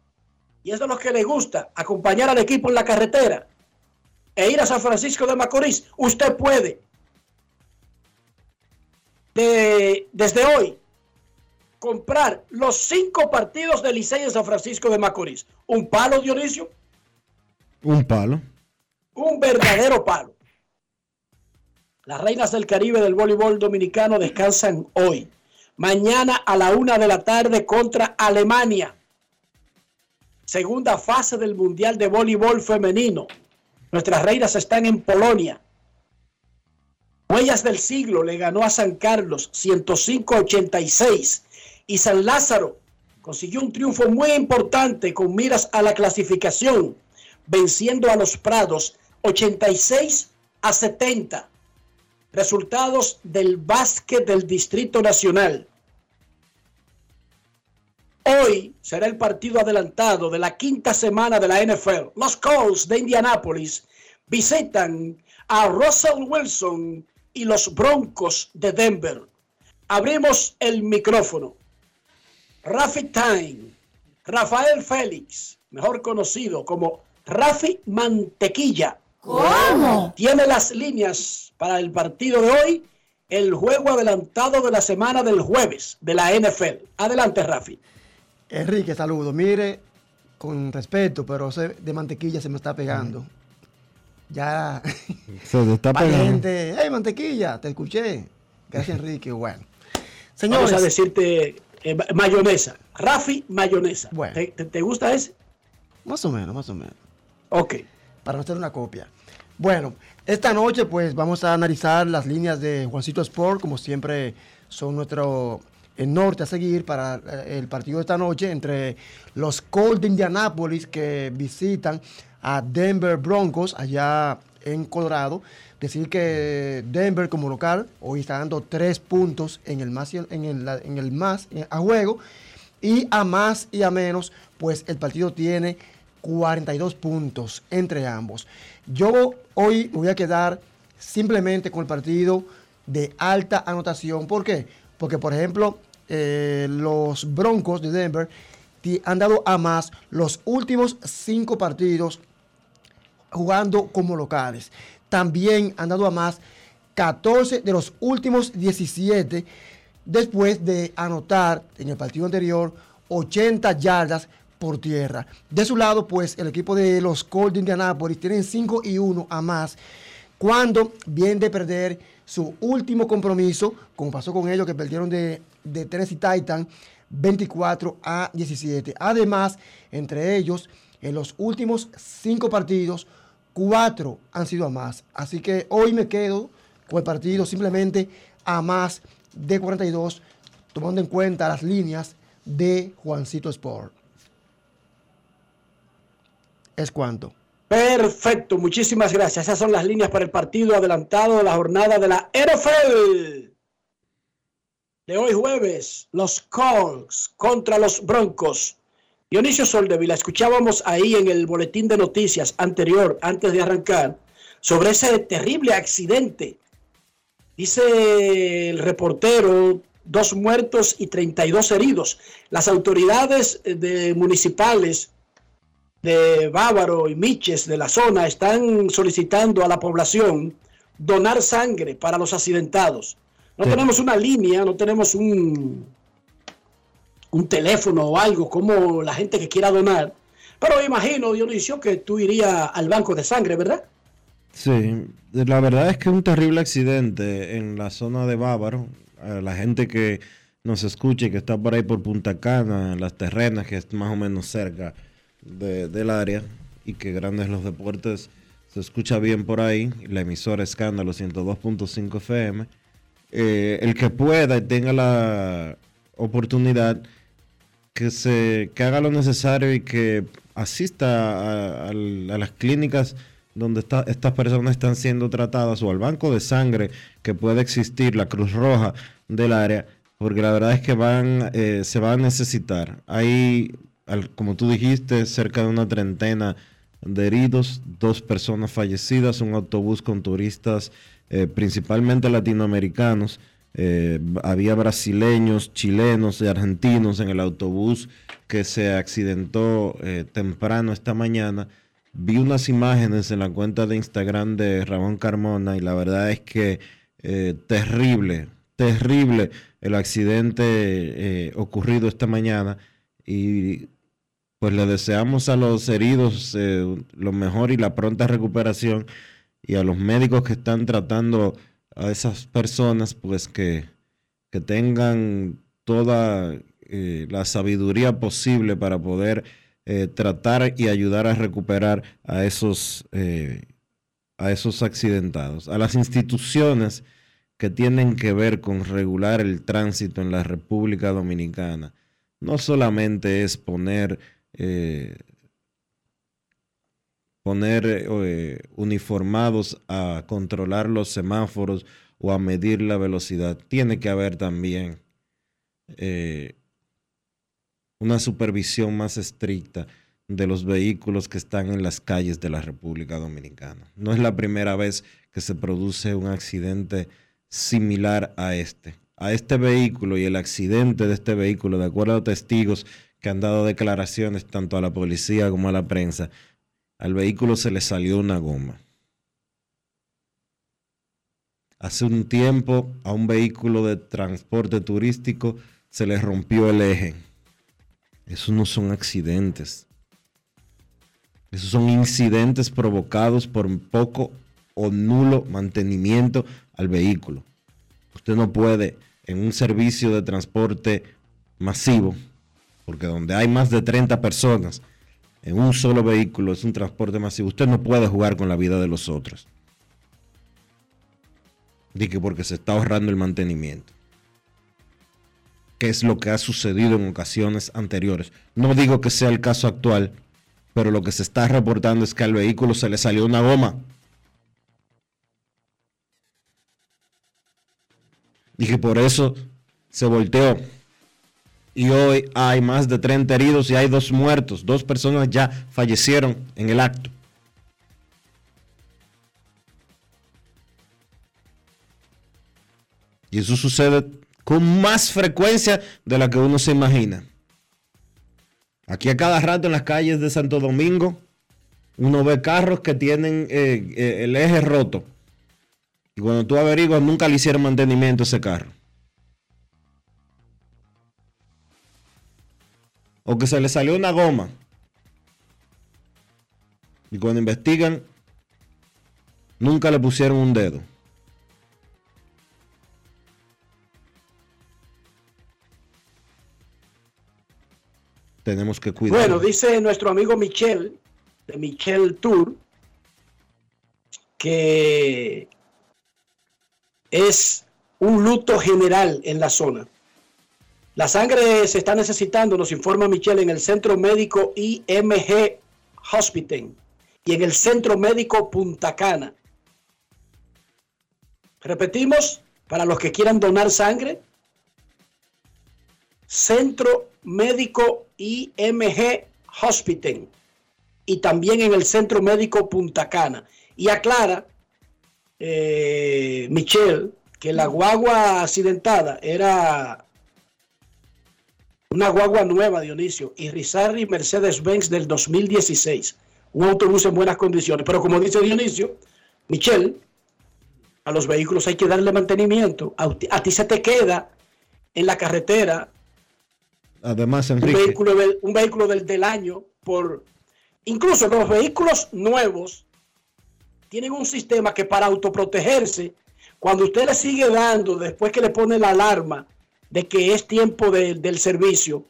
y es de los que le gusta acompañar al equipo en la carretera e ir a San Francisco de Macorís. Usted puede desde hoy comprar los cinco partidos de Licey en San Francisco de Macorís. ¿Un palo, Dionisio? Un palo. Un verdadero palo. Las reinas del Caribe del voleibol dominicano descansan hoy. Mañana a la una de la tarde contra Alemania. Segunda fase del Mundial de Voleibol Femenino. Nuestras reinas están en Polonia. Huellas del siglo le ganó a San Carlos 105-86 y San Lázaro consiguió un triunfo muy importante con miras a la clasificación, venciendo a los Prados 86 a 70. Resultados del básquet del Distrito Nacional. Hoy será el partido adelantado de la quinta semana de la NFL. Los Colts de Indianápolis visitan a Russell Wilson y los Broncos de Denver. Abrimos el micrófono. Rafi Time, Rafael Félix, mejor conocido como Rafi Mantequilla. ¿Cómo? Tiene las líneas para el partido de hoy, el juego adelantado de la semana del jueves de la NFL. Adelante, Rafi. Enrique, saludo. Mire, con respeto, pero ese de mantequilla se me está pegando. Ya. Se te está pegando. Gente, hey, mantequilla, te escuché. Gracias, Enrique. Bueno. Vamos Señores, a decirte eh, mayonesa. Rafi, mayonesa. Bueno. ¿Te, te- te gusta ese? más o menos, más o menos. Ok. Para no hacer una copia. Bueno, esta noche pues vamos a analizar las líneas de Juancito Sport, como siempre son nuestro el norte a seguir para eh, el partido de esta noche entre los Colts de Indianápolis que visitan a Denver Broncos allá en Colorado. Decir que Denver como local hoy está dando tres puntos en el más, en el, en el más eh, a juego y a más y a menos, pues el partido tiene 42 puntos entre ambos. Yo hoy me voy a quedar simplemente con el partido de alta anotación. ¿Por qué? Porque, por ejemplo, eh, los Broncos de Denver han dado a más los últimos cinco partidos jugando como locales. También han dado a más 14 de los últimos 17 después de anotar en el partido anterior 80 yardas por tierra. De su lado, pues el equipo de los Colts de Indianapolis tienen 5 y 1 a más cuando vienen de perder su último compromiso, como pasó con ellos que perdieron de, de Tennessee Titan 24 a 17. Además, entre ellos, en los últimos cinco partidos, cuatro han sido a más. Así que hoy me quedo con el partido simplemente a más de 42, tomando en cuenta las líneas de Juancito Sport. Es cuanto. Perfecto, muchísimas gracias. Esas son las líneas para el partido adelantado de la jornada de la NFL. De hoy jueves, los Colts contra los Broncos. Dionisio Soldevila, escuchábamos ahí en el boletín de noticias anterior, antes de arrancar, sobre ese terrible accidente. Dice el reportero, dos muertos y 32 heridos. Las autoridades eh, de municipales de Bávaro y Miches de la zona están solicitando a la población donar sangre para los accidentados. No Sí. tenemos una línea, no tenemos un, un teléfono o algo como la gente que quiera donar. Pero me imagino, Dionisio, que tú irías al banco de sangre, ¿verdad? Sí, la verdad es que un terrible accidente en la zona de Bávaro. A la gente que nos escuche, que está por ahí por Punta Cana, en las terrenas, que es más o menos cerca de- del área, y que Grandes los Deportes se escucha bien por ahí, la emisora Escándalo 102.5 FM. Eh, el que pueda y tenga la oportunidad, que se que haga lo necesario y que asista a, las clínicas donde estas personas están siendo tratadas o al banco de sangre que puede existir, la Cruz Roja del área, porque la verdad es que van, eh, se va a necesitar. Hay como tú dijiste, cerca de una treintena de heridos, dos personas fallecidas, un autobús con turistas eh, principalmente latinoamericanos. Eh, había brasileños, chilenos y argentinos en el autobús que se accidentó eh, temprano esta mañana. Vi unas imágenes en la cuenta de Instagram de Ramón Carmona y la verdad es que eh, terrible, terrible el accidente ocurrido esta mañana y pues le deseamos a los heridos lo mejor y la pronta recuperación y a los médicos que están tratando a esas personas pues que, que tengan toda eh, la sabiduría posible para poder eh, tratar y ayudar a recuperar a esos, eh, a esos accidentados. A las instituciones que tienen que ver con regular el tránsito en la República Dominicana. No solamente es poner, poner eh, uniformados a controlar los semáforos o a medir la velocidad. Tiene que haber también eh, una supervisión más estricta de los vehículos que están en las calles de la República Dominicana. No es la primera vez que se produce un accidente similar a este. A este vehículo y el accidente de este vehículo, de acuerdo a testigos que han dado declaraciones tanto a la policía como a la prensa, al vehículo se le salió una goma. Hace un tiempo a un vehículo de transporte turístico se le rompió el eje. Esos no son accidentes. Esos son incidentes provocados por poco o nulo mantenimiento al vehículo. Usted no puede en un servicio de transporte masivo, porque donde hay más de 30 personas en un solo vehículo es un transporte masivo, usted no puede jugar con la vida de los otros. Dije porque se está ahorrando el mantenimiento. Que es lo que ha sucedido en ocasiones anteriores. No digo que sea el caso actual, pero lo que se está reportando es que al vehículo se le salió una goma. Que por eso se volteó. Y hoy hay más de 30 heridos y hay dos muertos. Dos personas ya fallecieron en el acto. Y eso sucede con más frecuencia de la que uno se imagina. Aquí a cada rato en las calles de Santo Domingo, uno ve carros que tienen eh, eh, el eje roto. Y cuando tú averiguas, nunca le hicieron mantenimiento a ese carro. O que se le salió una goma. Y cuando investigan, nunca le pusieron un dedo. Tenemos que cuidar. Bueno, dice nuestro amigo Michel, de Michel Tour, que es un luto general en la zona. La sangre se está necesitando, nos informa Michel, en el Centro Médico IMG Hospital y en el Centro Médico Punta Cana. Repetimos, para los que quieran donar sangre, Centro Médico IMG Hospital y también en el Centro Médico Punta Cana. Y aclara, eh, Michelle, que la guagua accidentada era una guagua nueva, Dionisio, y Rizarri Mercedes-Benz del 2016. Un autobús en buenas condiciones. Pero como dice Dionisio, Michelle, a los vehículos hay que darle mantenimiento. A, ti- a ti se te queda en la carretera Además, un Enrique, vehículo, del, un vehículo del, del año por incluso los vehículos nuevos tienen un sistema que para autoprotegerse cuando usted le sigue dando después que le pone la alarma de que es tiempo de- del servicio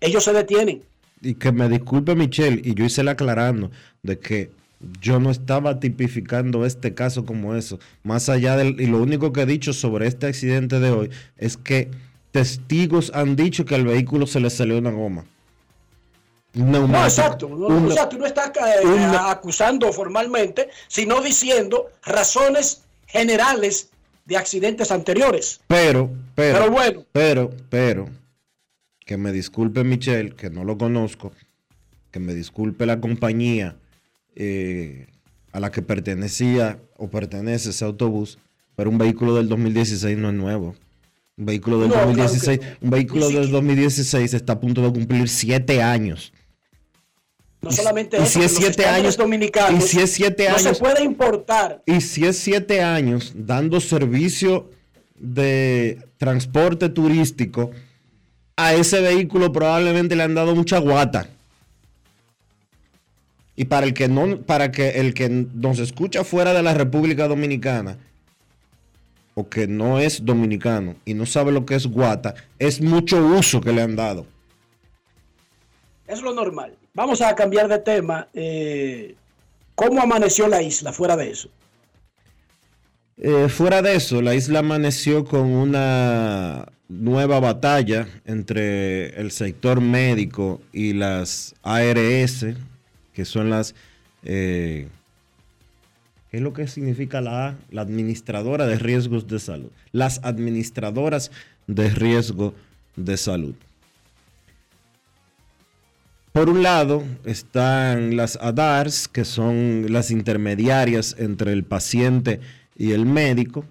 ellos se detienen y que me disculpe Michelle, y yo hice la aclarando de que yo no estaba tipificando este caso como eso. Más allá del, y lo único que he dicho sobre este accidente de hoy es que testigos han dicho que al vehículo se le salió una goma. No exacto no, exacto no está eh, una- acusando formalmente sino diciendo razones generales de accidentes anteriores Pero, pero, Pero bueno. pero, pero, que me disculpe Michelle, que no lo conozco, que me disculpe la compañía eh, a la que pertenecía o pertenece ese autobús, pero un vehículo del 2016 no es nuevo. Un vehículo del No, claro que 2016, no. un vehículo del siquiera- 2016 está a punto de cumplir siete años. No solamente y eso, si es siete años- dominicanos y si es siete no años- se puede importar. Y si es siete años dando servicio de transporte turístico, a ese vehículo probablemente le han dado mucha guata. Y para el que no, para que el que nos escucha fuera de la República Dominicana, o que no es dominicano y no sabe lo que es guata, es mucho uso que le han dado. Es lo normal. Vamos a cambiar de tema. Eh, ¿Cómo amaneció la isla fuera de eso? Eh, fuera de eso, la isla amaneció con una nueva batalla entre el sector médico y las ARS, que son las... eh, ¿Qué es lo que significa la A? La administradora de riesgos de salud. Las administradoras de riesgo de salud. Por un lado están las ADARS, que son las intermediarias entre el paciente y el médico.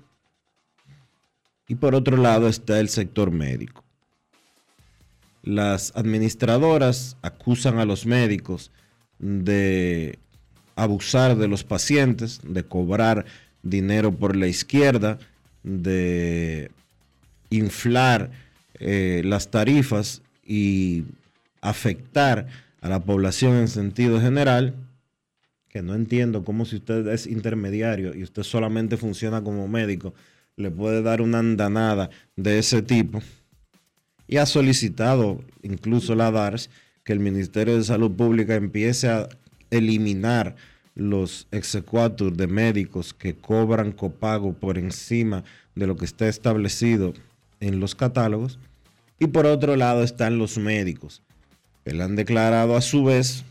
Y por otro lado está el sector médico. Las administradoras acusan a los médicos de abusar de los pacientes, de cobrar dinero por la izquierda, de inflar eh, las tarifas y afectar a la población en sentido general, que no entiendo cómo si usted es intermediario y usted solamente funciona como médico, le puede dar una andanada de ese tipo. Y ha solicitado incluso la DARS que el Ministerio de Salud Pública empiece a eliminar los exequatur de médicos que cobran copago por encima de lo que está establecido en los catálogos. Y por otro lado están los médicos, le han declarado a su vez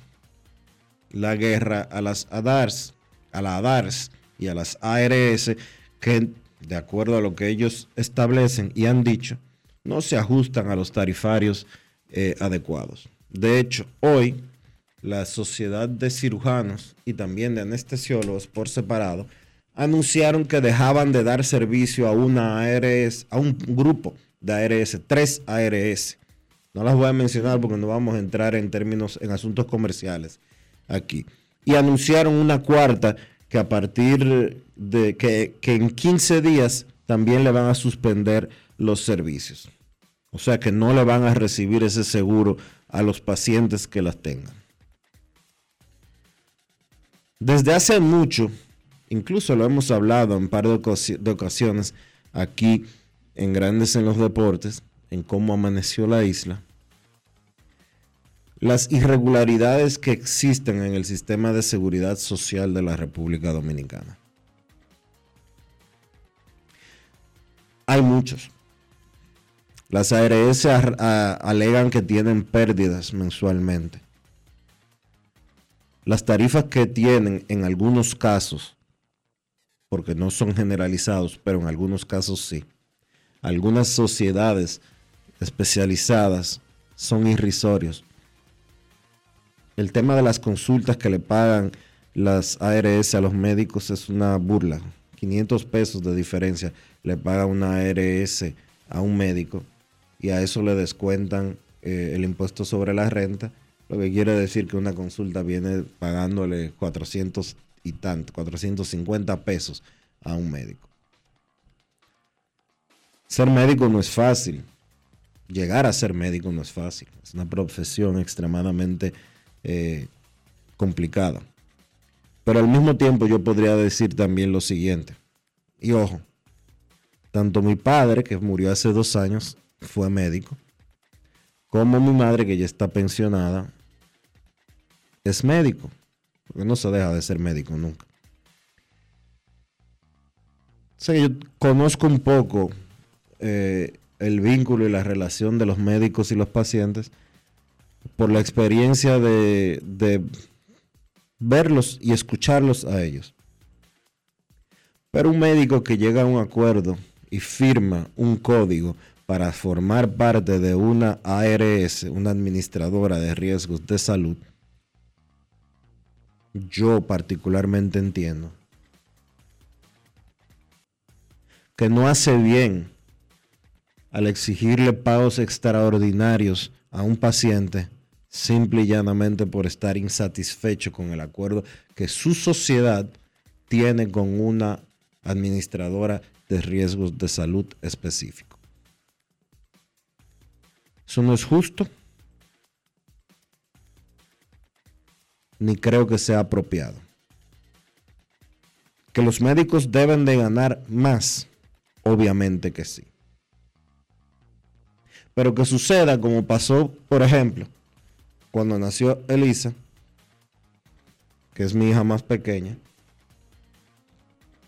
la guerra a las ADARS, a la ADARS y a las ARS, que de acuerdo a lo que ellos establecen y han dicho, no se ajustan a los tarifarios eh, adecuados. De hecho, hoy la Sociedad de Cirujanos y también de Anestesiólogos por separado anunciaron que dejaban de dar servicio a una ARS, a un grupo de ARS, tres ARS. No las voy a mencionar porque no vamos a entrar en términos, en asuntos comerciales aquí. Y anunciaron una cuarta que a partir de que, en 15 días también le van a suspender los servicios. O sea que no le van a recibir ese seguro a los pacientes que las tengan. Desde hace mucho, incluso lo hemos hablado en un par de ocasiones aquí en Grandes en los Deportes, en cómo amaneció la isla, las irregularidades que existen en el sistema de seguridad social de la República Dominicana. Hay muchos. Las ARS alegan que tienen pérdidas mensualmente. Las tarifas que tienen en algunos casos, porque no son generalizados, pero en algunos casos sí. Algunas sociedades especializadas son irrisorios. El tema de las consultas que le pagan las ARS a los médicos es una burla. 500 pesos de diferencia le paga una ARS a un médico y a eso le descuentan eh, el impuesto sobre la renta, lo que quiere decir que una consulta viene pagándole 400 y tanto, 450 pesos a un médico. Ser médico no es fácil. Llegar a ser médico no es fácil. Es una profesión extremadamente eh, complicada. Pero al mismo tiempo yo podría decir también lo siguiente. Y ojo, tanto mi padre, que murió hace dos años, fue médico, como mi madre, que ya está pensionada, es médico. Porque no se deja de ser médico nunca. O sea, yo conozco un poco eh, el vínculo y la relación de los médicos y los pacientes por la experiencia de, verlos y escucharlos a ellos. Pero un médico que llega a un acuerdo y firma un código para formar parte de una ARS, una administradora de riesgos de salud, yo particularmente entiendo que no hace bien al exigirle pagos extraordinarios a un paciente simple y llanamente por estar insatisfecho con el acuerdo que su sociedad tiene con una administradora de riesgos de salud específico. Eso no es justo, ni creo que sea apropiado. Que los médicos deben de ganar más, obviamente que sí. Pero que suceda como pasó, por ejemplo, cuando nació Elisa, que es mi hija más pequeña,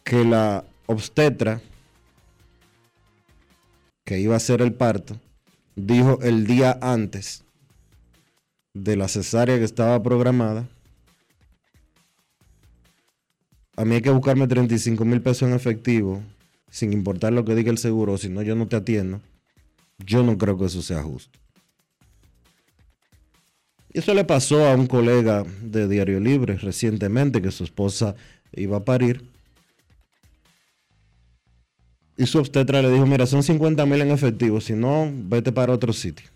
que la obstetra que iba a hacer el parto dijo el día antes de la cesárea que estaba programada, a mí hay que buscarme 35 mil pesos en efectivo, sin importar lo que diga el seguro, si no yo no te atiendo. Yo no creo que eso sea justo. Eso le pasó a un colega de Diario Libre recientemente que su esposa iba a parir. Y su obstetra le dijo, mira, son 50 mil en efectivo, si no, vete para otro sitio.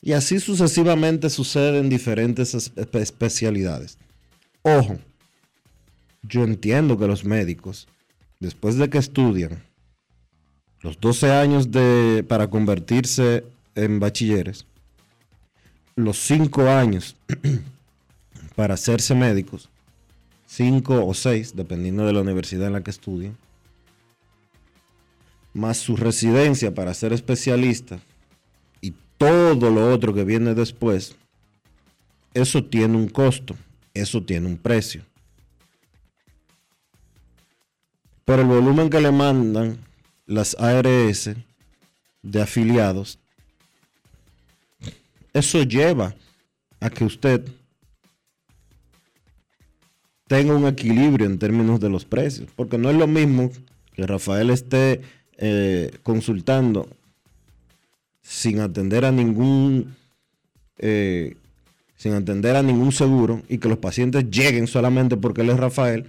Y así sucesivamente sucede en diferentes especialidades. Ojo, yo entiendo que los médicos, después de que estudian, los 12 años de, para convertirse en bachilleres, los 5 años para hacerse médicos, 5 o 6, dependiendo de la universidad en la que estudien, más su residencia para ser especialista y todo lo otro que viene después, eso tiene un costo, eso tiene un precio. Pero el volumen que le mandan las ARS de afiliados, eso lleva a que usted tenga un equilibrio en términos de los precios, porque no es lo mismo que Rafael esté eh, consultando sin atender a ningún eh, sin atender a ningún seguro y que los pacientes lleguen solamente porque él es Rafael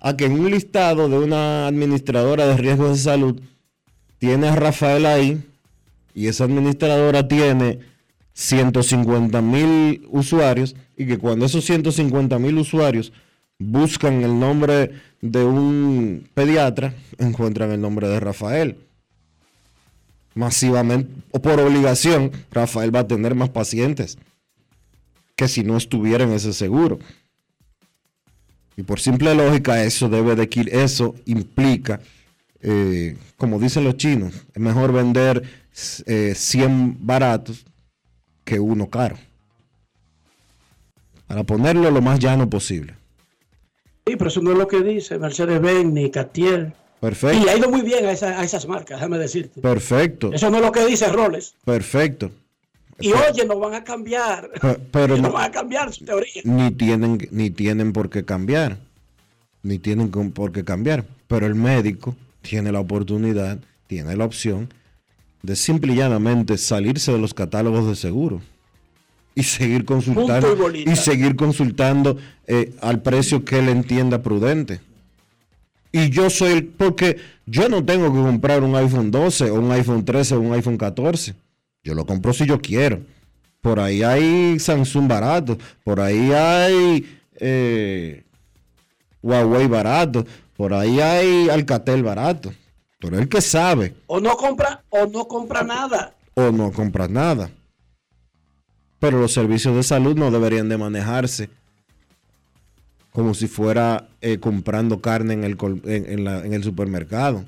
a que en un listado de una administradora de riesgos de salud tiene a Rafael ahí y esa administradora tiene 150 mil usuarios y que cuando esos 150 mil usuarios buscan el nombre de un pediatra, encuentran el nombre de Rafael. Masivamente o por obligación, Rafael va a tener más pacientes que si no estuviera en ese seguro. Y por simple lógica, eso debe de eso implica, eh, como dicen los chinos, es mejor vender 100 eh, baratos que uno caro. Para ponerlo lo más llano posible. Sí, pero eso no es lo que dice Mercedes-Benz ni Catiel. Perfecto. Y ha ido muy bien a, esas marcas, déjame decirte. Perfecto. Eso no es lo que dice Roles. Perfecto. Y oye, no van a cambiar. Pero no, van a cambiar su teoría. Ni tienen, ni tienen por qué cambiar. Ni tienen por qué cambiar. Pero el médico tiene la oportunidad, tiene la opción de simple y llanamente salirse de los catálogos de seguro y seguir consultando y, seguir consultando eh, al precio que él entienda prudente. Y yo soy el, porque yo no tengo que comprar un iPhone 12 o un iPhone 13 o un iPhone 14 yo lo compro si yo quiero. Por ahí hay Samsung barato, por ahí hay eh, Huawei barato, por ahí hay Alcatel barato. Pero el que sabe. O no compra, o no compra nada. O no compra nada. Pero los servicios de salud no deberían de manejarse como si fuera eh, comprando carne en el, en el supermercado.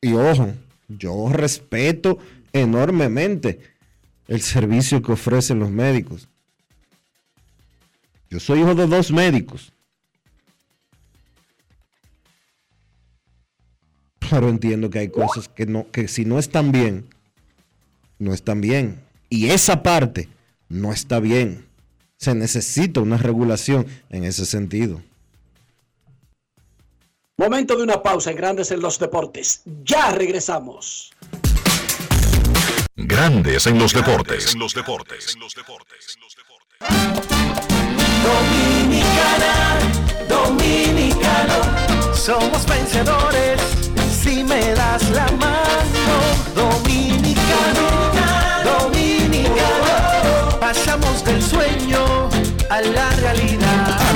Y ojo, yo respeto enormemente el servicio que ofrecen los médicos. Yo soy hijo de dos médicos. Pero entiendo que hay cosas que no, que si no están bien, no están bien. Y esa parte no está bien. Se necesita una regulación en ese sentido. Momento de una pausa en Grandes en los Deportes. Ya regresamos. Grandes en los deportes. Dominicana, dominicano, somos vencedores si me das la mano. Dominicano, dominicano, pasamos del sueño a la realidad.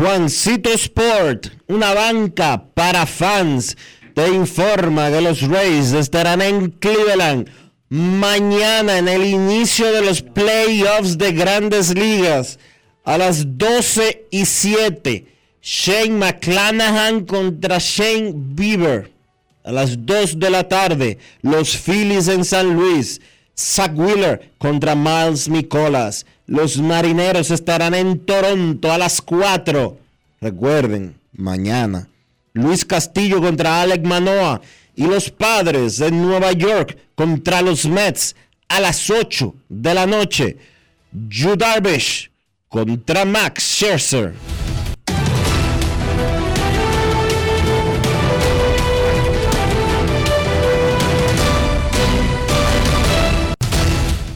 Juancito Sport, una banca para fans, te informa que los Rays estarán en Cleveland mañana en el inicio de los playoffs de grandes ligas a las 12 y 7. Shane McClanahan contra Shane Bieber a las 2 de la tarde. Los Phillies en San Luis. Zach Wheeler contra Miles Nicolas. Los marineros estarán en Toronto a las 4. Recuerden, mañana. Luis Castillo contra Alec Manoa. Y los padres de Nueva York contra los Mets a las 8 de la noche. Yu Darvish contra Max Scherzer.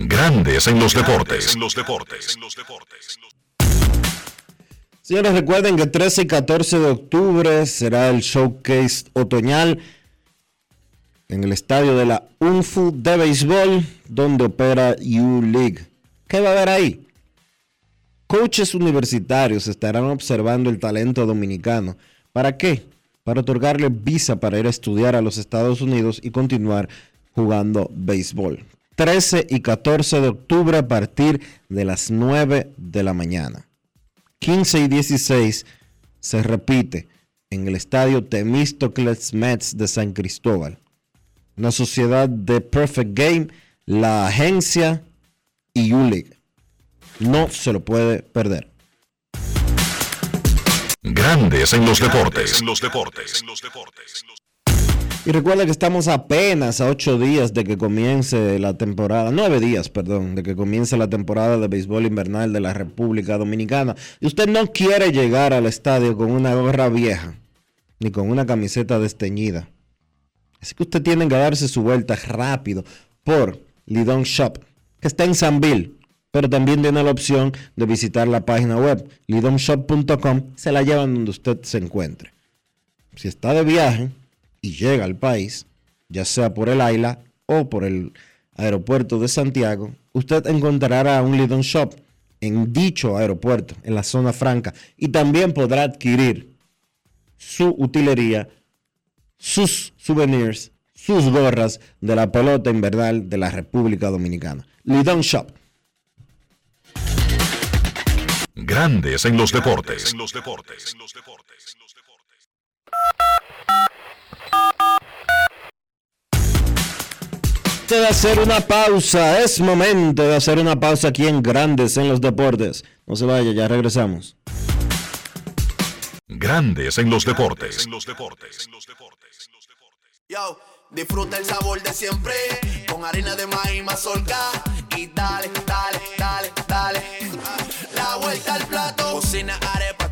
Grandes en los deportes. Señores, recuerden que 13 y 14 de octubre será el showcase otoñal en el estadio de la UNFU de béisbol, donde opera U-League. ¿Qué va a haber ahí? Coaches universitarios estarán observando el talento dominicano. ¿Para qué? Para otorgarle visa para ir a estudiar a los Estados Unidos y continuar jugando béisbol. 13 y 14 de octubre a partir de las 9 de la mañana. 15 y 16 se repite en el estadio Temístocles Mets de San Cristóbal. una sociedad de Perfect Game, la agencia y U-League. No se lo puede perder. Grandes en los deportes. En los deportes. Y recuerda que estamos apenas a ocho días de que comience la temporada, nueve días, perdón, de que comience la temporada de béisbol invernal de la República Dominicana. Y usted no quiere llegar al estadio con una gorra vieja, ni con una camiseta desteñida. Así que usted tiene que darse su vuelta rápido por Lidon Shop, que está en Sanville, pero también tiene la opción de visitar la página web lidonshop.com, se la llevan donde usted se encuentre. Si está de viaje y llega al país, ya sea por el AILA o por el aeropuerto de Santiago, usted encontrará un Lidon Shop en dicho aeropuerto, en la zona franca, y también podrá adquirir su utilería, sus souvenirs, sus gorras de la pelota invernal de la República Dominicana. Lidon Shop. Grandes en los deportes. De hacer una pausa. Es momento de hacer una pausa aquí en Grandes en los Deportes. No se vaya, ya regresamos. Grandes en los deportes. Yo, disfruta el sabor de siempre con harina de maíz mazorca y dale, dale, dale, dale. La vuelta al plato, cocina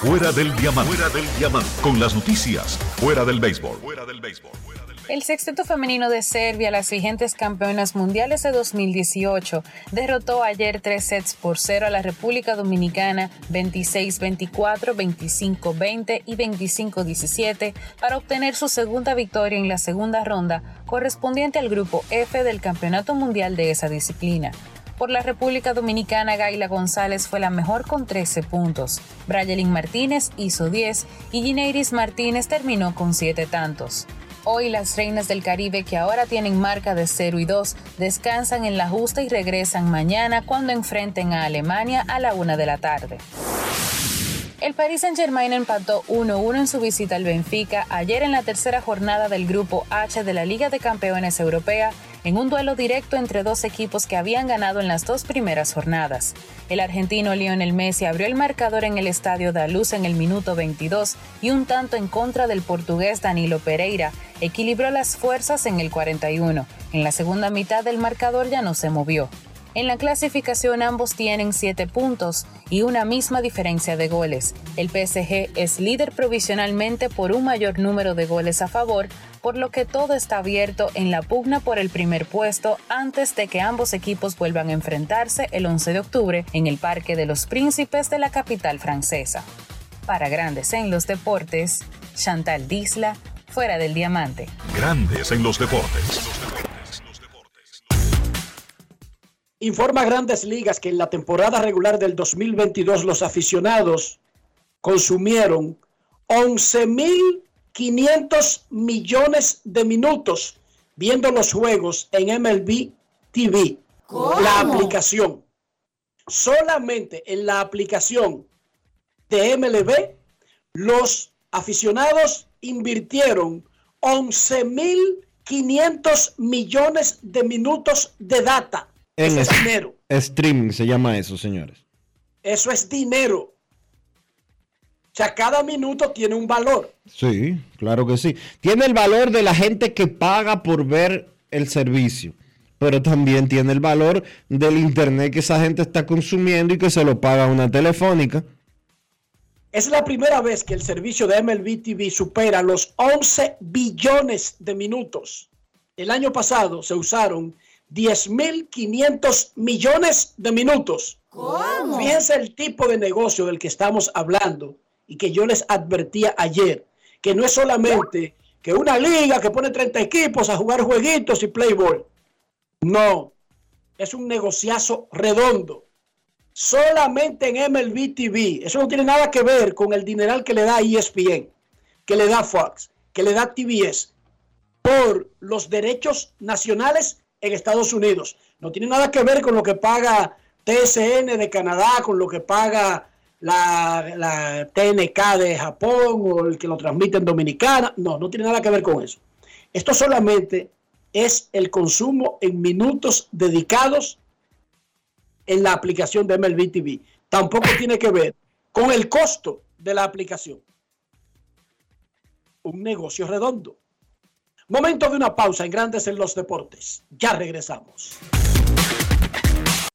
Fuera del diamante. Fuera del diamante. Con las noticias. Fuera del béisbol. Fuera del béisbol. El sexteto femenino de Serbia, las vigentes campeonas mundiales de 2018, derrotó ayer tres sets por cero a la República Dominicana 26-24, 25-20 y 25-17 para obtener su segunda victoria en la segunda ronda correspondiente al grupo F del Campeonato Mundial de esa disciplina. Por la República Dominicana, Gaila González fue la mejor con 13 puntos. Brayelin Martínez hizo 10 y Gineiris Martínez terminó con 7 tantos. Hoy las reinas del Caribe que ahora tienen marca de 0 y 2 descansan en la justa y regresan mañana cuando enfrenten a Alemania a la 1 de la tarde. El Paris Saint-Germain empató 1-1 en su visita al Benfica ayer en la tercera jornada del Grupo H de la Liga de Campeones Europea en un duelo directo entre dos equipos que habían ganado en las dos primeras jornadas. El argentino Lionel Messi abrió el marcador en el estadio Daluz en el minuto 22 y un tanto en contra del portugués Danilo Pereira equilibró las fuerzas en el 41. En la segunda mitad el marcador ya no se movió. En la clasificación ambos tienen 7 puntos y una misma diferencia de goles. El PSG es líder provisionalmente por un mayor número de goles a favor, por lo que todo está abierto en la pugna por el primer puesto antes de que ambos equipos vuelvan a enfrentarse el 11 de octubre en el Parque de los Príncipes de la capital francesa. Para Grandes en los Deportes, Chantal Disla, fuera del diamante. Grandes en los deportes. Informa Grandes Ligas que en la temporada regular del 2022 los aficionados consumieron 11.500 millones de minutos viendo los juegos en MLB TV, la aplicación. Solamente en la aplicación de MLB, los aficionados invirtieron 11.500 millones de minutos de data. En Eso es dinero. streaming se llama eso, señores. Eso es dinero. O sea, cada minuto tiene un valor. Sí, claro que sí. Tiene el valor de la gente que paga por ver el servicio. pero también tiene el valor del internet que esa gente está consumiendo y que se lo paga una telefónica. Es la primera vez que el servicio de MLB TV supera los 11 billones de minutos. El año pasado se usaron 10.500 millones de minutos. ¿Cómo? Fíjense el tipo de negocio del que estamos hablando y que yo les advertía ayer, que no es solamente que una liga que pone 30 equipos a jugar jueguitos y playboy. No, es un negociazo redondo. Solamente en MLB TV. Eso no tiene nada que ver con el dineral que le da ESPN, que le da Fox, que le da TBS por los derechos nacionales en Estados Unidos. No tiene nada que ver con lo que paga TSN de Canadá, con lo que paga la, TNK de Japón o el que lo transmite en Dominicana. No, no tiene nada que ver con eso. Esto solamente es el consumo en minutos dedicados en la aplicación de MLB TV. Tampoco tiene que ver con el costo de la aplicación. Un negocio redondo. Momento de una pausa en Grandes en los Deportes. Ya regresamos.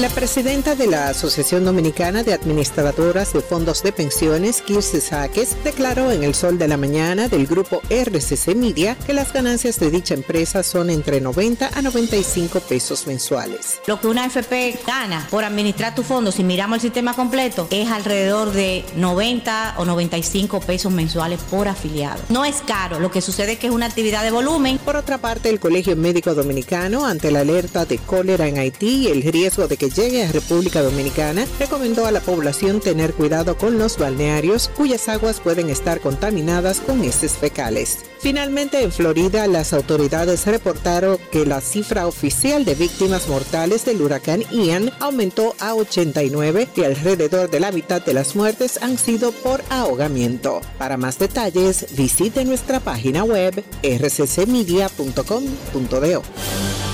La presidenta de la Asociación Dominicana de Administradoras de Fondos de Pensiones, Kirsi Sáquez, declaró en el sol de la mañana del grupo RCC Media que las ganancias de dicha empresa son entre 90 a 95 pesos mensuales. Lo que una FP gana por administrar tus fondos, si miramos el sistema completo, es alrededor de 90 o 95 pesos mensuales por afiliado. No es caro, lo que sucede es que es una actividad de volumen. Por otra parte, el Colegio Médico Dominicano, ante la alerta de cólera en Haití y el riesgo de que llegue a República Dominicana, recomendó a la población tener cuidado con los balnearios cuyas aguas pueden estar contaminadas con heces fecales. Finalmente, en Florida, las autoridades reportaron que la cifra oficial de víctimas mortales del huracán Ian aumentó a 89 y alrededor de la mitad de las muertes han sido por ahogamiento. Para más detalles, visite nuestra página web rccmedia.com.do.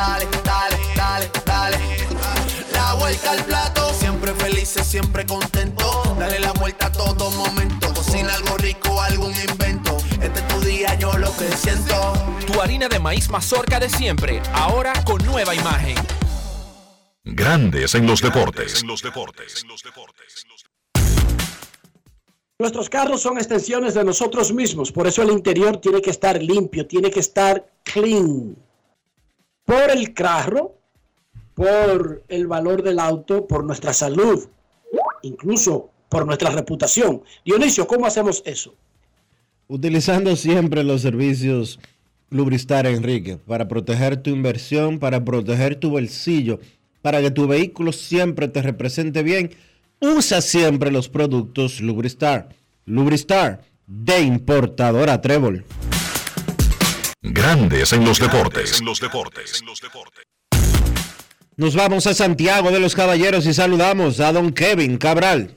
dale, dale, dale, dale. La vuelta al plato, siempre felices, siempre contento. Dale la vuelta a todo momento. Cocina algo rico, algún invento. Este es tu día, yo lo que siento. Tu harina de maíz mazorca de siempre, ahora con nueva imagen. Grandes en los deportes. Nuestros carros son extensiones de nosotros mismos, por eso el interior tiene que estar limpio, tiene que estar clean. Por el carro, por el valor del auto, por nuestra salud, incluso por nuestra reputación. Dionisio, ¿cómo hacemos eso? Utilizando siempre los servicios Lubristar, Enrique, para proteger tu inversión, para proteger tu bolsillo, para que tu vehículo siempre te represente bien. Usa siempre los productos Lubristar. Lubristar, de importadora Trébol. Grandes en los deportes. Nos vamos a Santiago de los Caballeros y saludamos a don Kevin Cabral.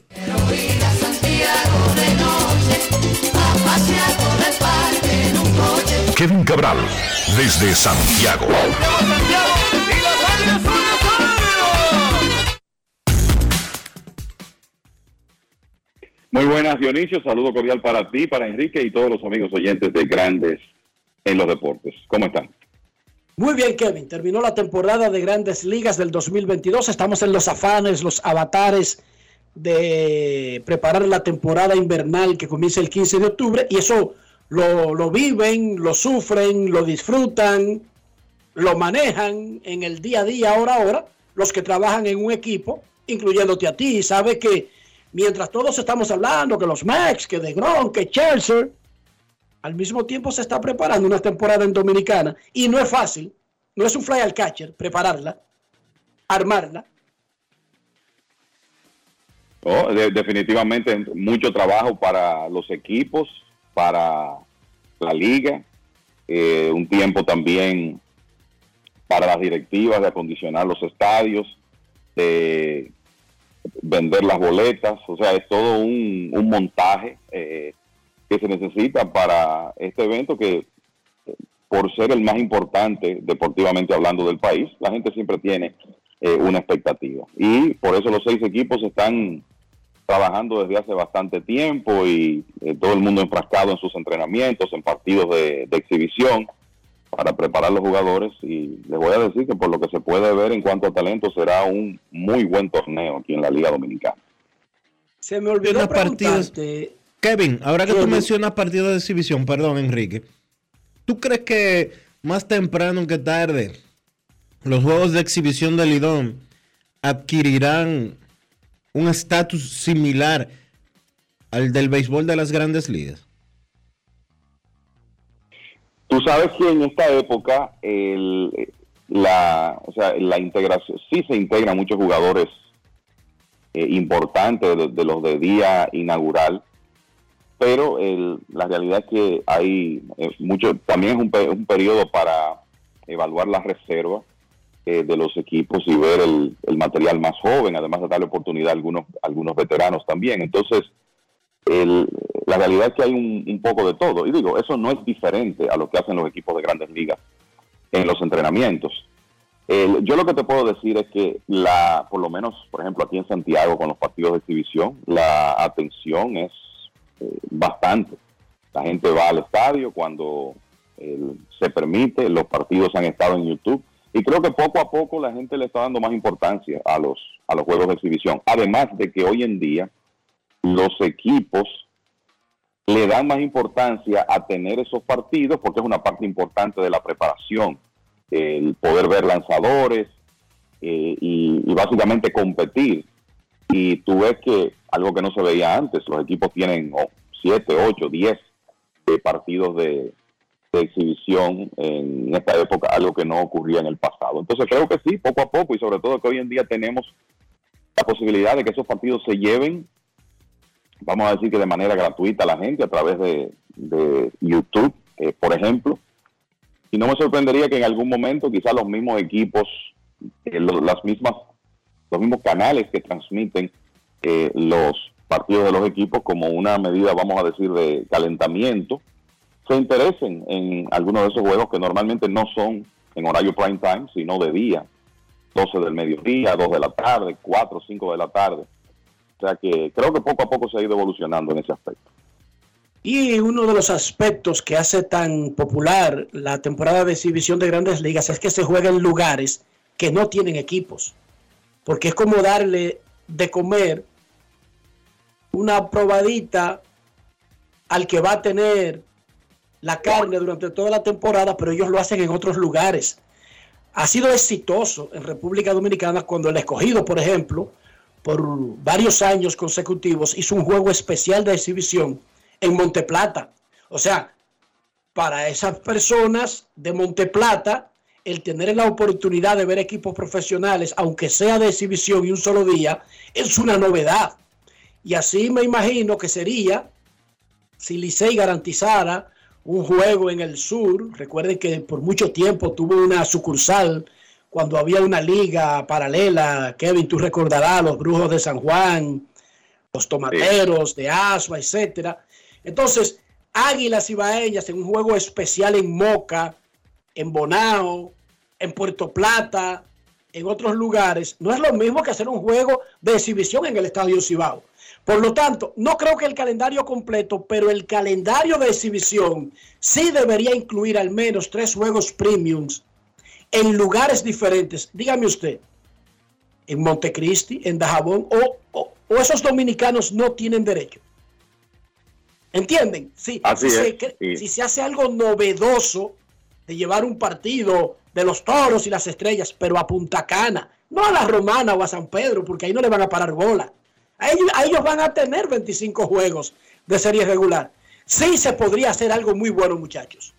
Kevin Cabral, desde Santiago. Muy buenas, Dionisio. Saludo cordial para ti, para Enrique y todos los amigos oyentes de Grandes en los Deportes. ¿Cómo están? Muy bien, Kevin. Terminó la temporada de grandes ligas del 2022. Estamos en los afanes, los avatares de preparar la temporada invernal que comienza el 15 de octubre y eso lo, lo viven, lo sufren, lo disfrutan, lo manejan en el día a día, hora a hora, los que trabajan en un equipo, incluyéndote a ti. Sabe que mientras todos estamos hablando que los Max, que de Gron, que Chelsea, al mismo tiempo se está preparando una temporada en Dominicana y no es fácil, no es un fly al catcher prepararla, armarla, Oh, de- definitivamente mucho trabajo para los equipos, para la liga, eh, un tiempo también para las directivas de acondicionar los estadios, de vender las boletas, o sea, es todo un, un montaje eh, que se necesita para este evento que por ser el más importante deportivamente hablando del país, la gente siempre tiene eh, una expectativa. Y por eso los seis equipos están trabajando desde hace bastante tiempo y eh, todo el mundo enfrascado en sus entrenamientos, en partidos de, de exhibición para preparar los jugadores y les voy a decir que por lo que se puede ver en cuanto a talento será un muy buen torneo aquí en la Liga Dominicana. Se me olvidó Unos partidos- preguntarte, Kevin, ahora que tú mencionas partidos de exhibición, perdón, Enrique, ¿tú crees que más temprano que tarde los juegos de exhibición del Lidón adquirirán un estatus similar al del béisbol de las grandes ligas? Tú sabes que en esta época el, la, o sea, la integración, sí se integran muchos jugadores eh, importantes de, de los de día inaugural, pero el- la realidad es que hay eh, mucho, también es un, un periodo para evaluar las reservas eh, de los equipos y ver el, material más joven, además de darle oportunidad a algunos, algunos veteranos también. Entonces, el- la realidad es que hay un, un poco de todo. Y digo, eso no es diferente a lo que hacen los equipos de grandes ligas en los entrenamientos. Yo lo que te puedo decir es que, la, por lo menos, por ejemplo, aquí en Santiago, con los partidos de exhibición, la atención es eh, bastante. La gente va al estadio cuando se permite, los partidos han estado en YouTube. Y creo que poco a poco la gente le está dando más importancia a los, a los juegos de exhibición. Además de que hoy en día los equipos le dan más importancia a tener esos partidos porque es una parte importante de la preparación, el poder ver lanzadores eh, y, y básicamente competir. Y tú ves que algo que no se veía antes, los equipos tienen 7, 8, 10 partidos de, exhibición en esta época, algo que no ocurría en el pasado. Entonces creo que sí, poco a poco y sobre todo que hoy en día tenemos la posibilidad de que esos partidos se lleven vamos a decir que de manera gratuita a la gente a través de, YouTube, eh, por ejemplo. Y no me sorprendería que en algún momento quizás los mismos equipos, eh, las mismas, los mismos canales que transmiten los partidos de los equipos como una medida, vamos a decir, de calentamiento, se interesen en algunos de esos juegos que normalmente no son en horario prime time, sino de día, 12 del mediodía, 2 de la tarde, 4, 5 de la tarde. O sea que creo que poco a poco se ha ido evolucionando en ese aspecto. Y uno de los aspectos que hace tan popular la temporada de exhibición de grandes ligas es que se juega en lugares que no tienen equipos. Porque es como darle de comer una probadita al que va a tener la carne durante toda la temporada, pero ellos lo hacen en otros lugares. Ha sido exitoso en República Dominicana cuando el escogido, por ejemplo, por varios años consecutivos hizo un juego especial de exhibición en Monteplata. O sea, para esas personas de Monteplata, el tener la oportunidad de ver equipos profesionales, aunque sea de exhibición y un solo día, es una novedad. Y así me imagino que sería si Licey garantizara un juego en el sur. Recuerden que por mucho tiempo tuvo una sucursal cuando había una liga paralela. Kevin, tú recordarás los Brujos de San Juan, los Tomateros de Asua, etcétera. Entonces, Águilas Ibaeñas en un juego especial en Moca, en Bonao, en Puerto Plata, en otros lugares, no es lo mismo que hacer un juego de exhibición en el Estadio Cibao. Por lo tanto, no creo que el calendario completo, pero el calendario de exhibición sí debería incluir al menos tres juegos premiums en lugares diferentes. Dígame usted, en Montecristi, en Dajabón, o, o- o esos dominicanos no tienen derecho. ¿Entienden? Sí, Así si, es, se, sí. si se hace algo novedoso de llevar un partido de los toros y las estrellas, pero a Punta Cana, no a la Romana o a San Pedro, porque ahí no le van a parar bola. A ellos, van a tener 25 juegos de serie regular. Sí se podría hacer algo muy bueno, muchachos.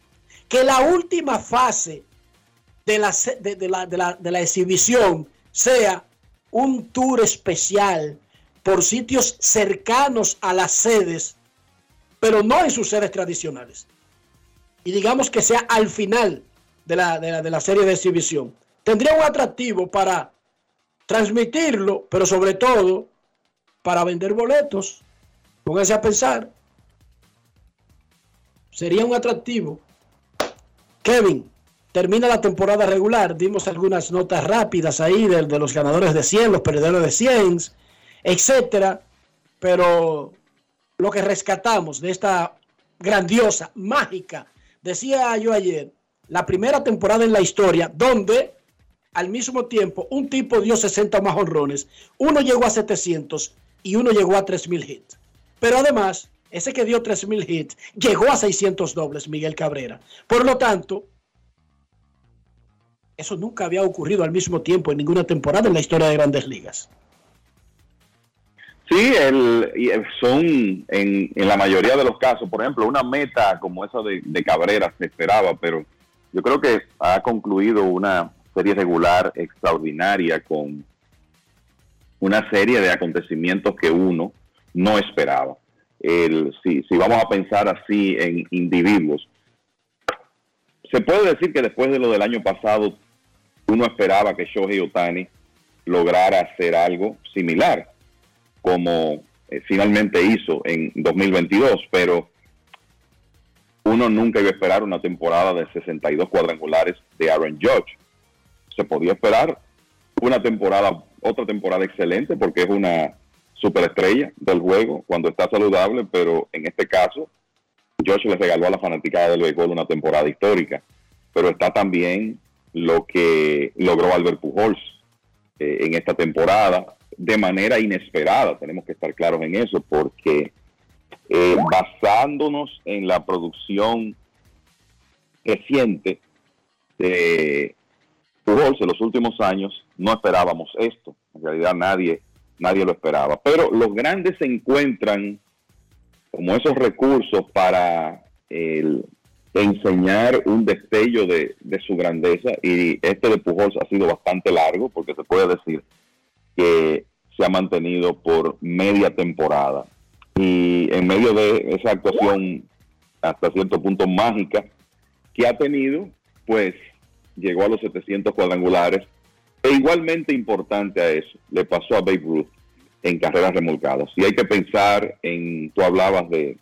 Que la última fase de la, de, de la, de la- de la exhibición sea un tour especial por sitios cercanos a las sedes, pero no en sus sedes tradicionales. Y digamos que sea al final de la, de la, de la serie de exhibición. Tendría un atractivo para transmitirlo, pero sobre todo para vender boletos. Pónganse a pensar. Sería un atractivo. Kevin, termina la temporada regular. Dimos algunas notas rápidas ahí de, de los ganadores de 100, los perdedores de 100, etcétera. Pero lo que rescatamos de esta grandiosa, mágica, decía yo ayer, la primera temporada en la historia donde al mismo tiempo un tipo dio 60 más honrones, uno llegó a 700 y uno llegó a 3000 hits. Pero además, ese que dio 3000 hits llegó a 600 dobles, Miguel Cabrera. Por lo tanto, eso nunca había ocurrido al mismo tiempo en ninguna temporada en la historia de grandes ligas. Sí, el, eh, son en, en la mayoría de los casos, por ejemplo, una meta como esa de, de Cabrera se esperaba, pero yo creo que ha concluido una serie regular extraordinaria con una serie de acontecimientos que uno no esperaba. El, si, si vamos a pensar así en individuos, se puede decir que después de lo del año pasado, uno esperaba que Shohei Otani lograra hacer algo similar, como eh, finalmente hizo en 2022, pero uno nunca iba a esperar una temporada de 62 cuadrangulares de Aaron Judge. Se podía esperar una temporada, otra temporada excelente, porque es una superestrella del juego cuando está saludable, pero en este caso, Josh le regaló a la fanaticada del béisbol una temporada histórica. Pero está también lo que logró Albert Pujols eh, en esta temporada de manera inesperada. Tenemos que estar claros en eso, porque eh, basándonos en la producción reciente de Pujols en los últimos años, no esperábamos esto. En realidad nadie, nadie lo esperaba. Pero los grandes se encuentran como esos recursos para el, enseñar un destello de, de, su grandeza y este de Pujols ha sido bastante largo porque se puede decir que se ha mantenido por media temporada y en medio de esa actuación hasta cierto punto mágica que ha tenido, pues llegó a los 700 cuadrangulares e igualmente importante a eso, le pasó a Babe Ruth en carreras remolcadas. Y hay que pensar en, tú hablabas de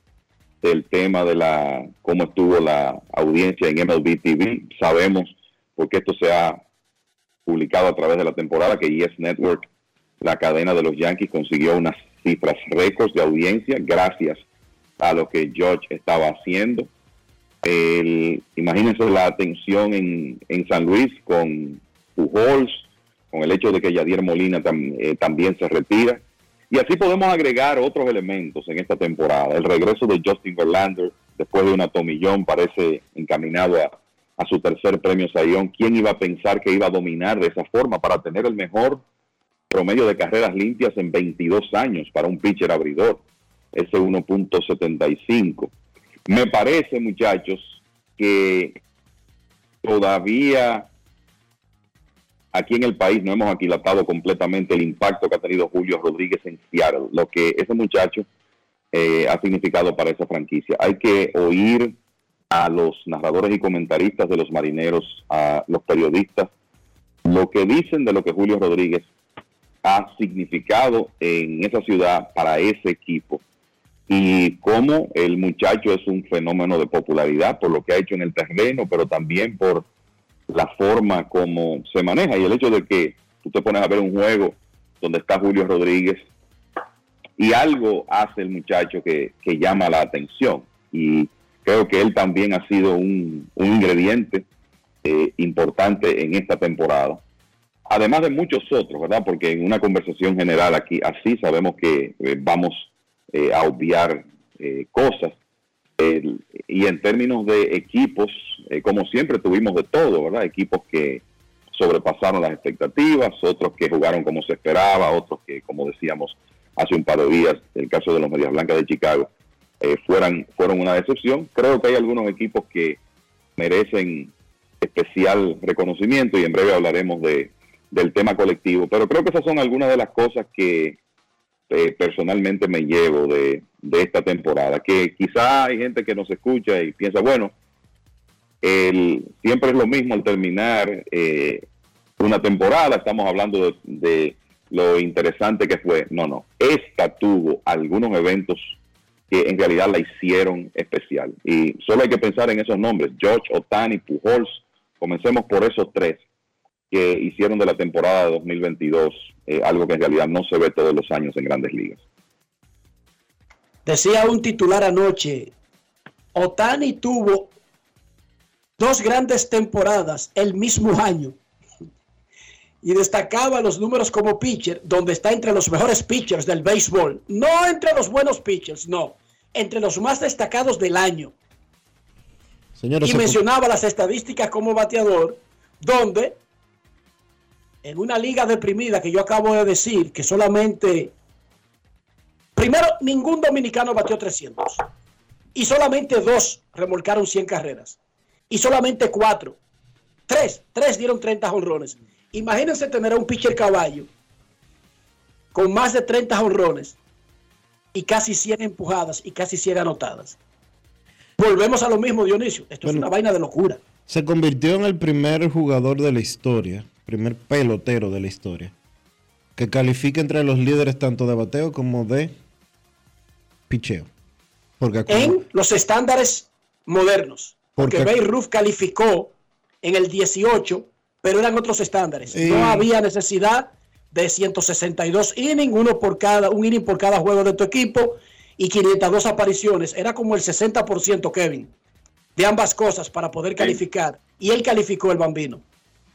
del tema de la cómo estuvo la audiencia en MLB TV. Sabemos, porque esto se ha publicado a través de la temporada, que Yes Network, la cadena de los Yankees, consiguió unas cifras récords de audiencia gracias a lo que George estaba haciendo. El, imagínense la atención en, en San Luis con Pujols, con el hecho de que Yadier Molina eh, también se retira. Y así podemos agregar otros elementos en esta temporada. El regreso de Justin Verlander después de una tomillón parece encaminado a, a su tercer premio Sayón. ¿Quién iba a pensar que iba a dominar de esa forma para tener el mejor promedio de carreras limpias en 22 años para un pitcher abridor? Ese 1.75. Me parece, muchachos, que todavía aquí en el país no hemos aquilatado completamente el impacto que ha tenido Julio Rodríguez en Seattle, lo que ese muchacho eh, ha significado para esa franquicia. Hay que oír a los narradores y comentaristas de los marineros, a los periodistas, lo que dicen de lo que Julio Rodríguez ha significado en esa ciudad para ese equipo y cómo el muchacho es un fenómeno de popularidad por lo que ha hecho en el terreno, pero también por la forma como se maneja y el hecho de que tú te pones a ver un juego donde está Julio Rodríguez y algo hace el muchacho que, que llama la atención y creo que él también ha sido un, ingrediente eh, importante en esta temporada. Además de muchos otros, ¿verdad? Porque en una conversación general aquí, así sabemos que eh, vamos eh, a obviar cosas. El, y en términos de equipos, eh, como siempre tuvimos de todo, ¿verdad? Equipos que sobrepasaron las expectativas, otros que jugaron como se esperaba, otros que, como decíamos hace un par de días, el caso de los Medias Blancas de Chicago, eh, fueran, fueron una decepción. Creo que hay algunos equipos que merecen especial reconocimiento y en breve hablaremos de, del tema colectivo, pero creo que esas son algunas de las cosas que eh, personalmente me llevo de, de esta temporada. Que quizá hay gente que nos escucha y piensa, bueno, el, siempre es lo mismo al terminar eh, una temporada, estamos hablando de, de lo interesante que fue. No, no, esta tuvo algunos eventos que en realidad la hicieron especial. Y solo hay que pensar en esos nombres, George, Otani, Pujols, comencemos por esos tres que hicieron de la temporada de 2022 eh, algo que en realidad no se ve todos los años en grandes ligas. Decía un titular anoche, Otani tuvo dos grandes temporadas el mismo año y destacaba los números como pitcher, donde está entre los mejores pitchers del béisbol. No entre los buenos pitchers, no, entre los más destacados del año. Señores, y mencionaba las estadísticas como bateador, donde en una liga deprimida que yo acabo de decir, que solamente, primero, ningún dominicano batió 300 y solamente dos remolcaron 100 carreras y solamente cuatro, tres, tres dieron 30 honrones. Imagínense tener a un pitcher caballo con más de 30 honrones y casi 100 empujadas y casi 100 anotadas. Volvemos a lo mismo, Dionisio. Esto es una vaina de locura. se convirtió en el primer jugador de la historia, primer pelotero de la historia, que califica entre los líderes tanto de bateo como de picheo. Porque en los estándares modernos. Porque, Porque- Ruth calificó en el 18, pero eran otros estándares. Eh. No había necesidad de 162 innings, uno por cada, un inning por cada juego de tu equipo y 502 apariciones. Era como el 60%, Kevin, de ambas cosas para poder calificar. Y él calificó el bambino.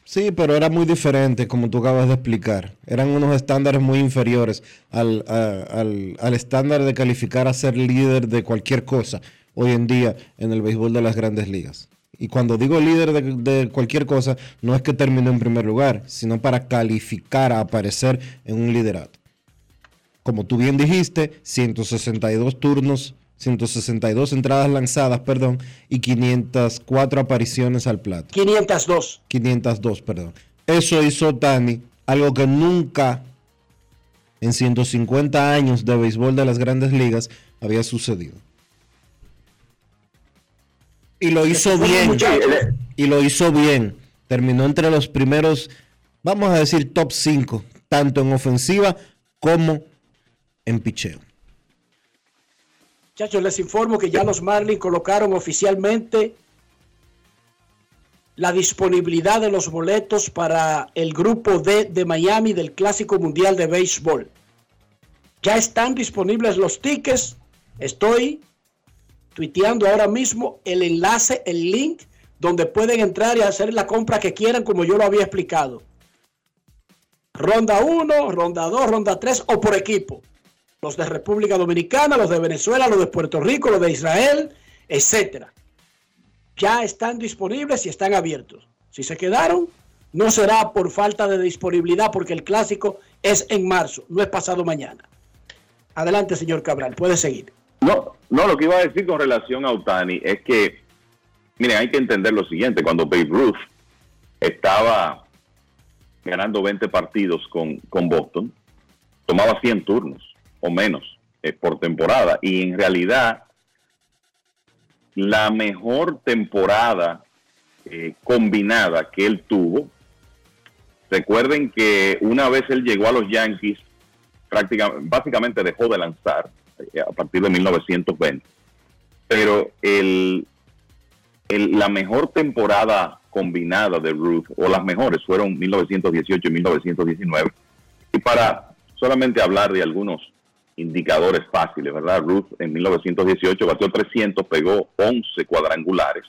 Sí, pero era muy diferente, como tú acabas de explicar. Eran unos estándares muy inferiores al, al- al estándar de calificar a ser líder de cualquier cosa hoy en día en el béisbol de las grandes ligas. Y cuando digo líder de, de cualquier cosa, no es que terminó en primer lugar, sino para calificar a aparecer en un liderato. Como tú bien dijiste, 162 turnos, 162 entradas lanzadas, perdón, y 504 apariciones al plato. 502. 502, perdón. Eso hizo Tani, algo que nunca en 150 años de béisbol de las grandes ligas había sucedido. Y lo hizo bien. Y lo hizo bien. Terminó entre los primeros, vamos a decir, top 5, tanto en ofensiva como en picheo. Muchachos, les informo que ya los Marlins colocaron oficialmente la disponibilidad de los boletos para el grupo D de Miami del Clásico Mundial de Béisbol. Ya están disponibles los tickets. Estoy tuiteando ahora mismo el enlace, el link, donde pueden entrar y hacer la compra que quieran, como yo lo había explicado. Ronda 1, ronda 2, ronda 3 o por equipo los de República Dominicana, los de Venezuela, los de Puerto Rico, los de Israel, etcétera. Ya están disponibles y están abiertos. Si se quedaron, no será por falta de disponibilidad porque el clásico es en marzo, no es pasado mañana. Adelante, señor Cabral, puede seguir. No, no, lo que iba a decir con relación a Otani es que, miren, hay que entender lo siguiente, cuando Babe Ruth estaba ganando 20 partidos con, con Boston, tomaba 100 turnos o menos eh, por temporada y en realidad la mejor temporada eh, combinada que él tuvo, recuerden que una vez él llegó a los Yankees, prácticamente, básicamente dejó de lanzar eh, a partir de 1920. Pero el, el- la mejor temporada combinada de Ruth, o las mejores, fueron 1918 y 1919. Y para solamente hablar de algunos indicadores fáciles, ¿verdad? Ruth en 1918 batió 300, pegó 11 cuadrangulares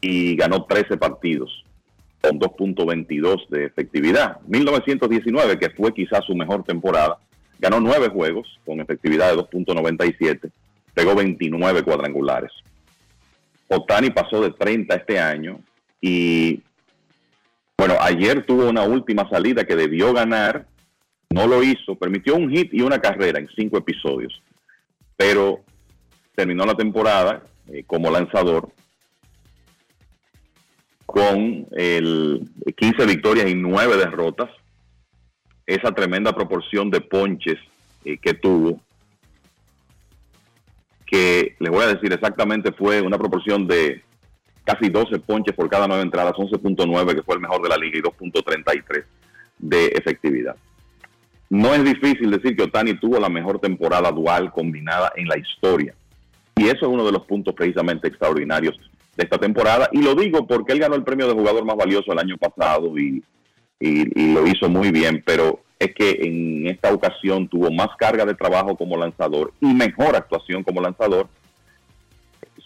y ganó 13 partidos con 2.22 de efectividad. 1919, que fue quizás su mejor temporada, ganó 9 juegos con efectividad de 2.97, pegó 29 cuadrangulares. Otani pasó de 30 este año y, bueno, ayer tuvo una última salida que debió ganar, no lo hizo, permitió un hit y una carrera en cinco episodios, pero terminó la temporada eh, como lanzador con el 15 victorias y 9 derrotas. Esa tremenda proporción de ponches eh, que tuvo, que les voy a decir exactamente fue una proporción de casi 12 ponches por cada nueve entradas, 11.9 que fue el mejor de la liga y 2.33 de efectividad. No es difícil decir que Otani tuvo la mejor temporada dual combinada en la historia. Y eso es uno de los puntos precisamente extraordinarios de esta temporada. Y lo digo porque él ganó el premio de jugador más valioso el año pasado y, y- lo hizo muy bien, pero es que en esta ocasión tuvo más carga de trabajo como lanzador y mejor actuación como lanzador.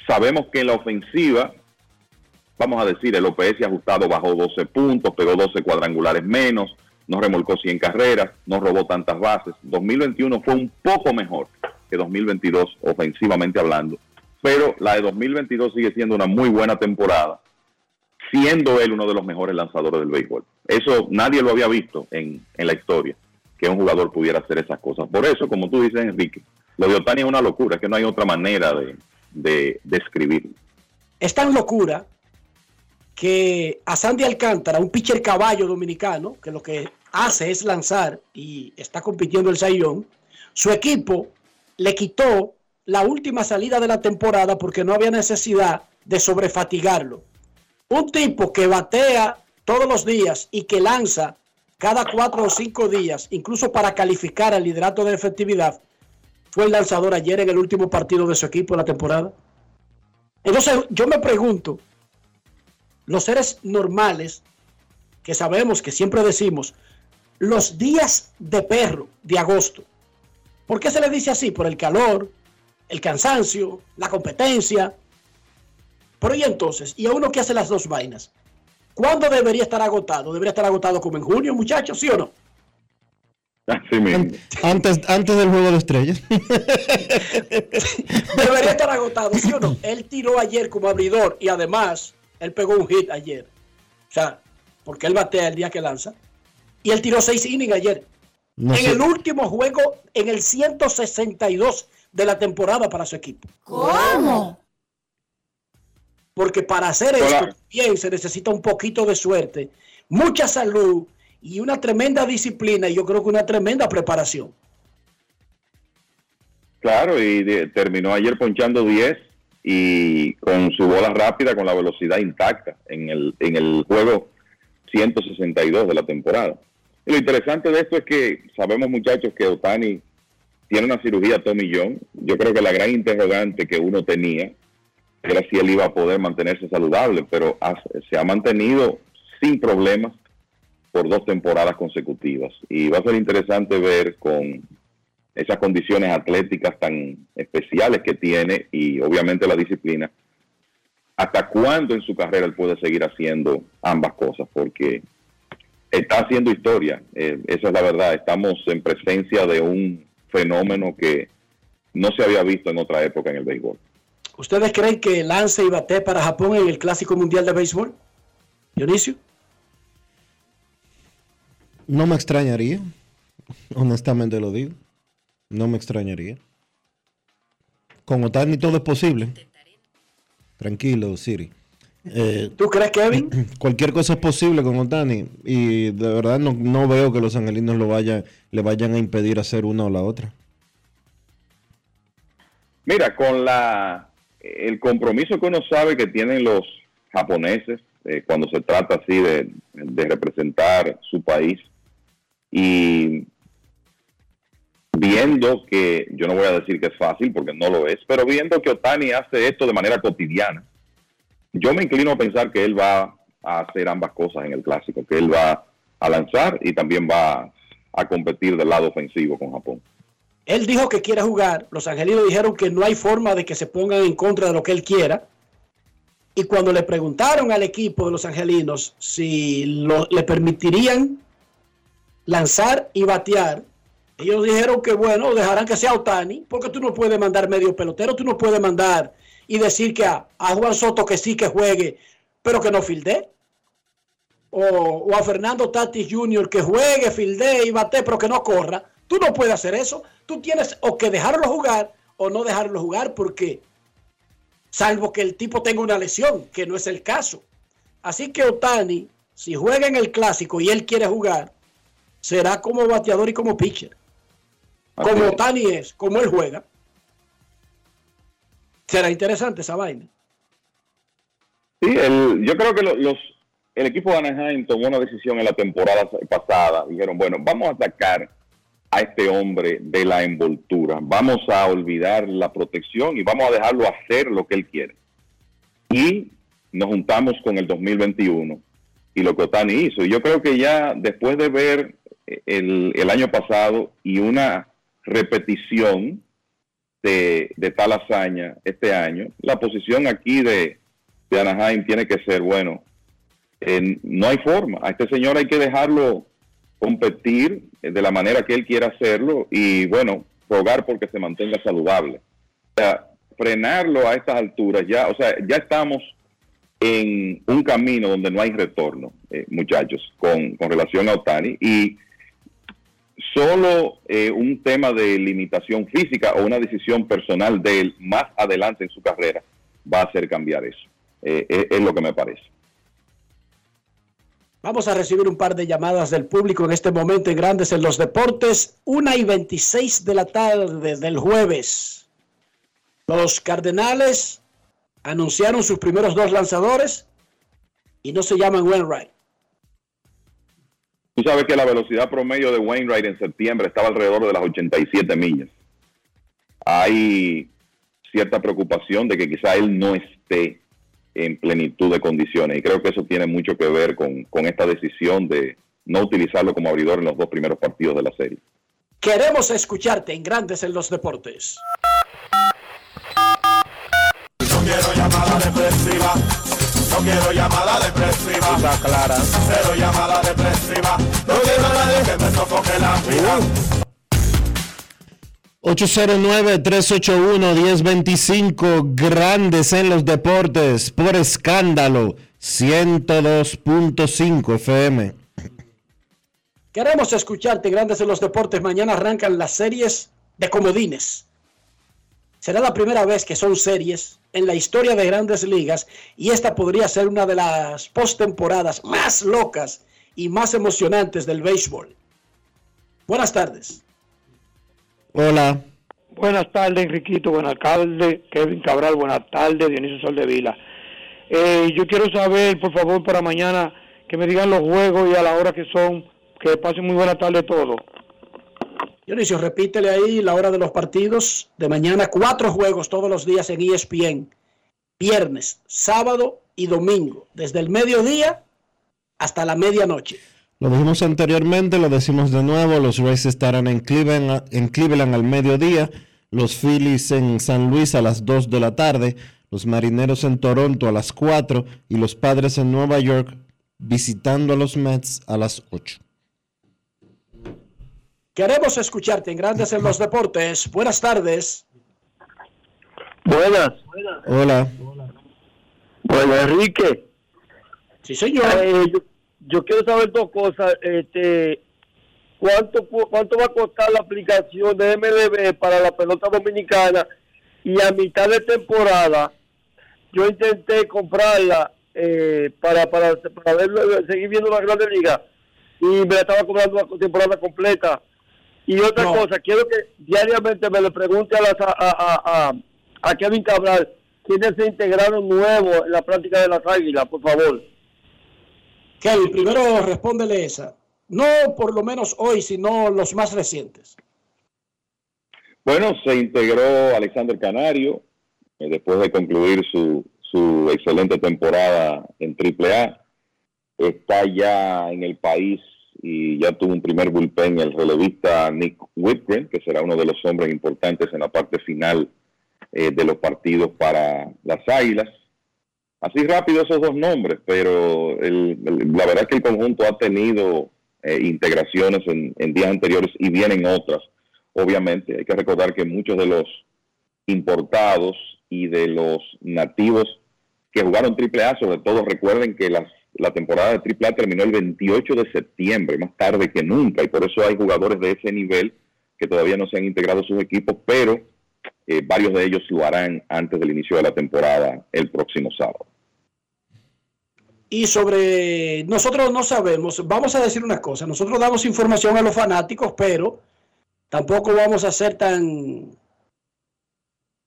Sabemos que en la ofensiva, vamos a decir, el OPS ajustado bajó 12 puntos, pegó 12 cuadrangulares menos, no remolcó 100 carreras, no robó tantas bases. 2021 fue un poco mejor que 2022 ofensivamente hablando, pero la de 2022 sigue siendo una muy buena temporada, siendo él uno de los mejores lanzadores del béisbol. Eso nadie lo había visto en, en la historia, que un jugador pudiera hacer esas cosas. Por eso, como tú dices, Enrique, lo de Otani es una locura, que no hay otra manera de, de describirlo. Es tan locura que a Sandy Alcántara, un pitcher caballo dominicano, que lo que hace es lanzar y está compitiendo el Sayón, su equipo le quitó la última salida de la temporada porque no había necesidad de sobrefatigarlo. Un tipo que batea todos los días y que lanza cada cuatro o cinco días, incluso para calificar al liderato de efectividad, fue el lanzador ayer en el último partido de su equipo de la temporada. Entonces, yo me pregunto, los seres normales, que sabemos que siempre decimos, los días de perro de agosto, ¿por qué se le dice así? Por el calor, el cansancio, la competencia. Pero y entonces, y a uno que hace las dos vainas, ¿cuándo debería estar agotado? ¿Debería estar agotado como en junio, muchachos, sí o no? Así mismo. Antes, antes del juego de estrellas. Debería estar agotado, ¿sí o no? Él tiró ayer como abridor y además él pegó un hit ayer. O sea, porque él batea el día que lanza. Y él tiró seis innings ayer. No en sé. el último juego, en el 162 de la temporada para su equipo. ¿Cómo? Porque para hacer Hola. esto bien se necesita un poquito de suerte, mucha salud y una tremenda disciplina y yo creo que una tremenda preparación. Claro, y de- terminó ayer ponchando 10 y con su bola rápida, con la velocidad intacta en el, en el juego 162 de la temporada. Y lo interesante de esto es que sabemos, muchachos, que Otani tiene una cirugía Tommy John. Yo creo que la gran interrogante que uno tenía era si él iba a poder mantenerse saludable, pero se ha mantenido sin problemas por dos temporadas consecutivas. Y va a ser interesante ver con esas condiciones atléticas tan especiales que tiene y obviamente la disciplina, hasta cuándo en su carrera él puede seguir haciendo ambas cosas, porque está haciendo historia, eh, esa es la verdad, estamos en presencia de un fenómeno que no se había visto en otra época en el béisbol. ¿Ustedes creen que lance y bate para Japón en el Clásico Mundial de Béisbol? Dionisio. No me extrañaría. Honestamente lo digo. No me extrañaría. Con Otani todo es posible. Tranquilo, Siri. Eh, ¿Tú crees, Kevin? cualquier cosa es posible con Otani. Y de verdad no, no veo que los angelinos lo vayan, le vayan a impedir hacer una o la otra. Mira, con la el compromiso que uno sabe que tienen los japoneses eh, cuando se trata así de, de representar su país y viendo que, yo no voy a decir que es fácil porque no lo es, pero viendo que Otani hace esto de manera cotidiana, yo me inclino a pensar que él va a hacer ambas cosas en el clásico, que él va a lanzar y también va a competir del lado ofensivo con Japón. Él dijo que quiere jugar. Los angelinos dijeron que no hay forma de que se pongan en contra de lo que él quiera. Y cuando le preguntaron al equipo de los angelinos si le permitirían lanzar y batear, ellos dijeron que bueno, dejarán que sea Otani, porque tú no puedes mandar medio pelotero, tú no puedes mandar y decir que a, a Juan Soto que sí que juegue, pero que no filde. O, o a Fernando Tatis Jr. que juegue, filde y bate, pero que no corra. Tú no puedes hacer eso. Tú tienes o que dejarlo jugar o no dejarlo jugar porque, salvo que el tipo tenga una lesión, que no es el caso. Así que Otani, si juega en el clásico y él quiere jugar, será como bateador y como pitcher. Como es. Tani es, como él juega. Será interesante esa vaina. Sí, el, yo creo que lo- los, el equipo de Anaheim tomó una decisión en la temporada pasada. Dijeron, bueno, vamos a sacar a este hombre de la envoltura. Vamos a olvidar la protección y vamos a dejarlo hacer lo que él quiere. Y nos juntamos con el 2021 y lo que Otani hizo. Y yo creo que ya después de ver el, el año pasado y una repetición de, tal hazaña este año, la posición aquí de, de Anaheim tiene que ser, bueno, eh, no hay forma. A este señor hay que dejarlo competir de la manera que él quiera hacerlo y, bueno, rogar porque se mantenga saludable. O sea, frenarlo a estas alturas, ya, o sea, ya estamos en un camino donde no hay retorno, eh, muchachos, con, con relación a Otani. Y solo eh, un tema de limitación física o una decisión personal de él más adelante en su carrera va a hacer cambiar eso. Eh, es, es lo que me parece. Vamos a recibir un par de llamadas del público en este momento en Grandes en los Deportes. Una y 26 de la tarde del jueves. Los Cardenales anunciaron sus primeros dos lanzadores y no se llaman Wainwright. Tú sabes que la velocidad promedio de Wainwright en septiembre estaba alrededor de las 87 millas. Hay cierta preocupación de que quizá él no esté en plenitud de condiciones y creo que eso tiene mucho que ver con, con esta decisión de no utilizarlo como abridor en los dos primeros partidos de la serie. Queremos escucharte en Grandes en los Deportes. No quiero llamada depresiva. Está clara. Cero llamada depresiva. No quiero a nadie que me sofoque la vida. 809-381-1025, grandes en los deportes, por escándalo, 102.5 FM. Queremos escucharte Grandes en los Deportes. Mañana arrancan las series de comodines. Será la primera vez que son series en la historia de grandes ligas y esta podría ser una de las postemporadas más locas y más emocionantes del béisbol. Buenas tardes. Hola. Buenas tardes, Enriquito. Buen alcalde. Kevin Cabral. Buenas tardes, Dionisio Soldevila. Eh, yo quiero saber, por favor, para mañana que me digan los juegos y a la hora que son. Que pasen muy buena tarde todos. Dionisio, repítele ahí la hora de los partidos de mañana. Cuatro juegos todos los días en ESPN. Viernes, sábado y domingo. Desde el mediodía hasta la medianoche. Lo dijimos anteriormente, lo decimos de nuevo, los Rays estarán en Cleveland, en Cleveland al mediodía, los Phillies en San Luis a las 2 de la tarde, los Marineros en Toronto a las 4 y los Padres en Nueva York visitando a los Mets a las 8. Queremos escucharte en Grandes en los Deportes. Buenas tardes. Buenas. Hola. Bueno, Enrique. Sí, señor. yo, yo quiero saber dos cosas. Este, ¿cuánto, cu- ¿Cuánto va a costar la aplicación de MLB para la pelota dominicana? Y a mitad de temporada, yo intenté comprarla eh, para, para, para ver- seguir viendo la Grande Liga y me la estaba cobrando la temporada completa. Y otra cosa, quiero que diariamente me le pregunte a, las, a, a, a, a Kevin Cabral quiénes se integraron nuevos en la práctica de las águilas, por favor. Kevin, primero respóndele esa. No por lo menos hoy, sino los más recientes. Bueno, se integró Alexander Canario eh, después de concluir su, su excelente temporada en AAA. Está ya en el país y ya tuvo un primer bullpen el relevista Nick Whitgren, que será uno de los hombres importantes en la parte final eh, de los partidos para las Águilas. Así rápido esos dos nombres, pero el- la verdad es que el conjunto ha tenido eh, integraciones en, días anteriores y vienen otras. Obviamente, hay que recordar que muchos de los importados y de los nativos que jugaron AAA, sobre todo recuerden que las, la temporada de AAA terminó el 28 de septiembre, más tarde que nunca, y por eso hay jugadores de ese nivel que todavía no se han integrado a sus equipos, pero eh, varios de ellos lo harán antes del inicio de la temporada el próximo sábado. Y sobre nosotros no sabemos, vamos a decir una cosa, nosotros damos información a los fanáticos, pero Tampoco vamos a ser tan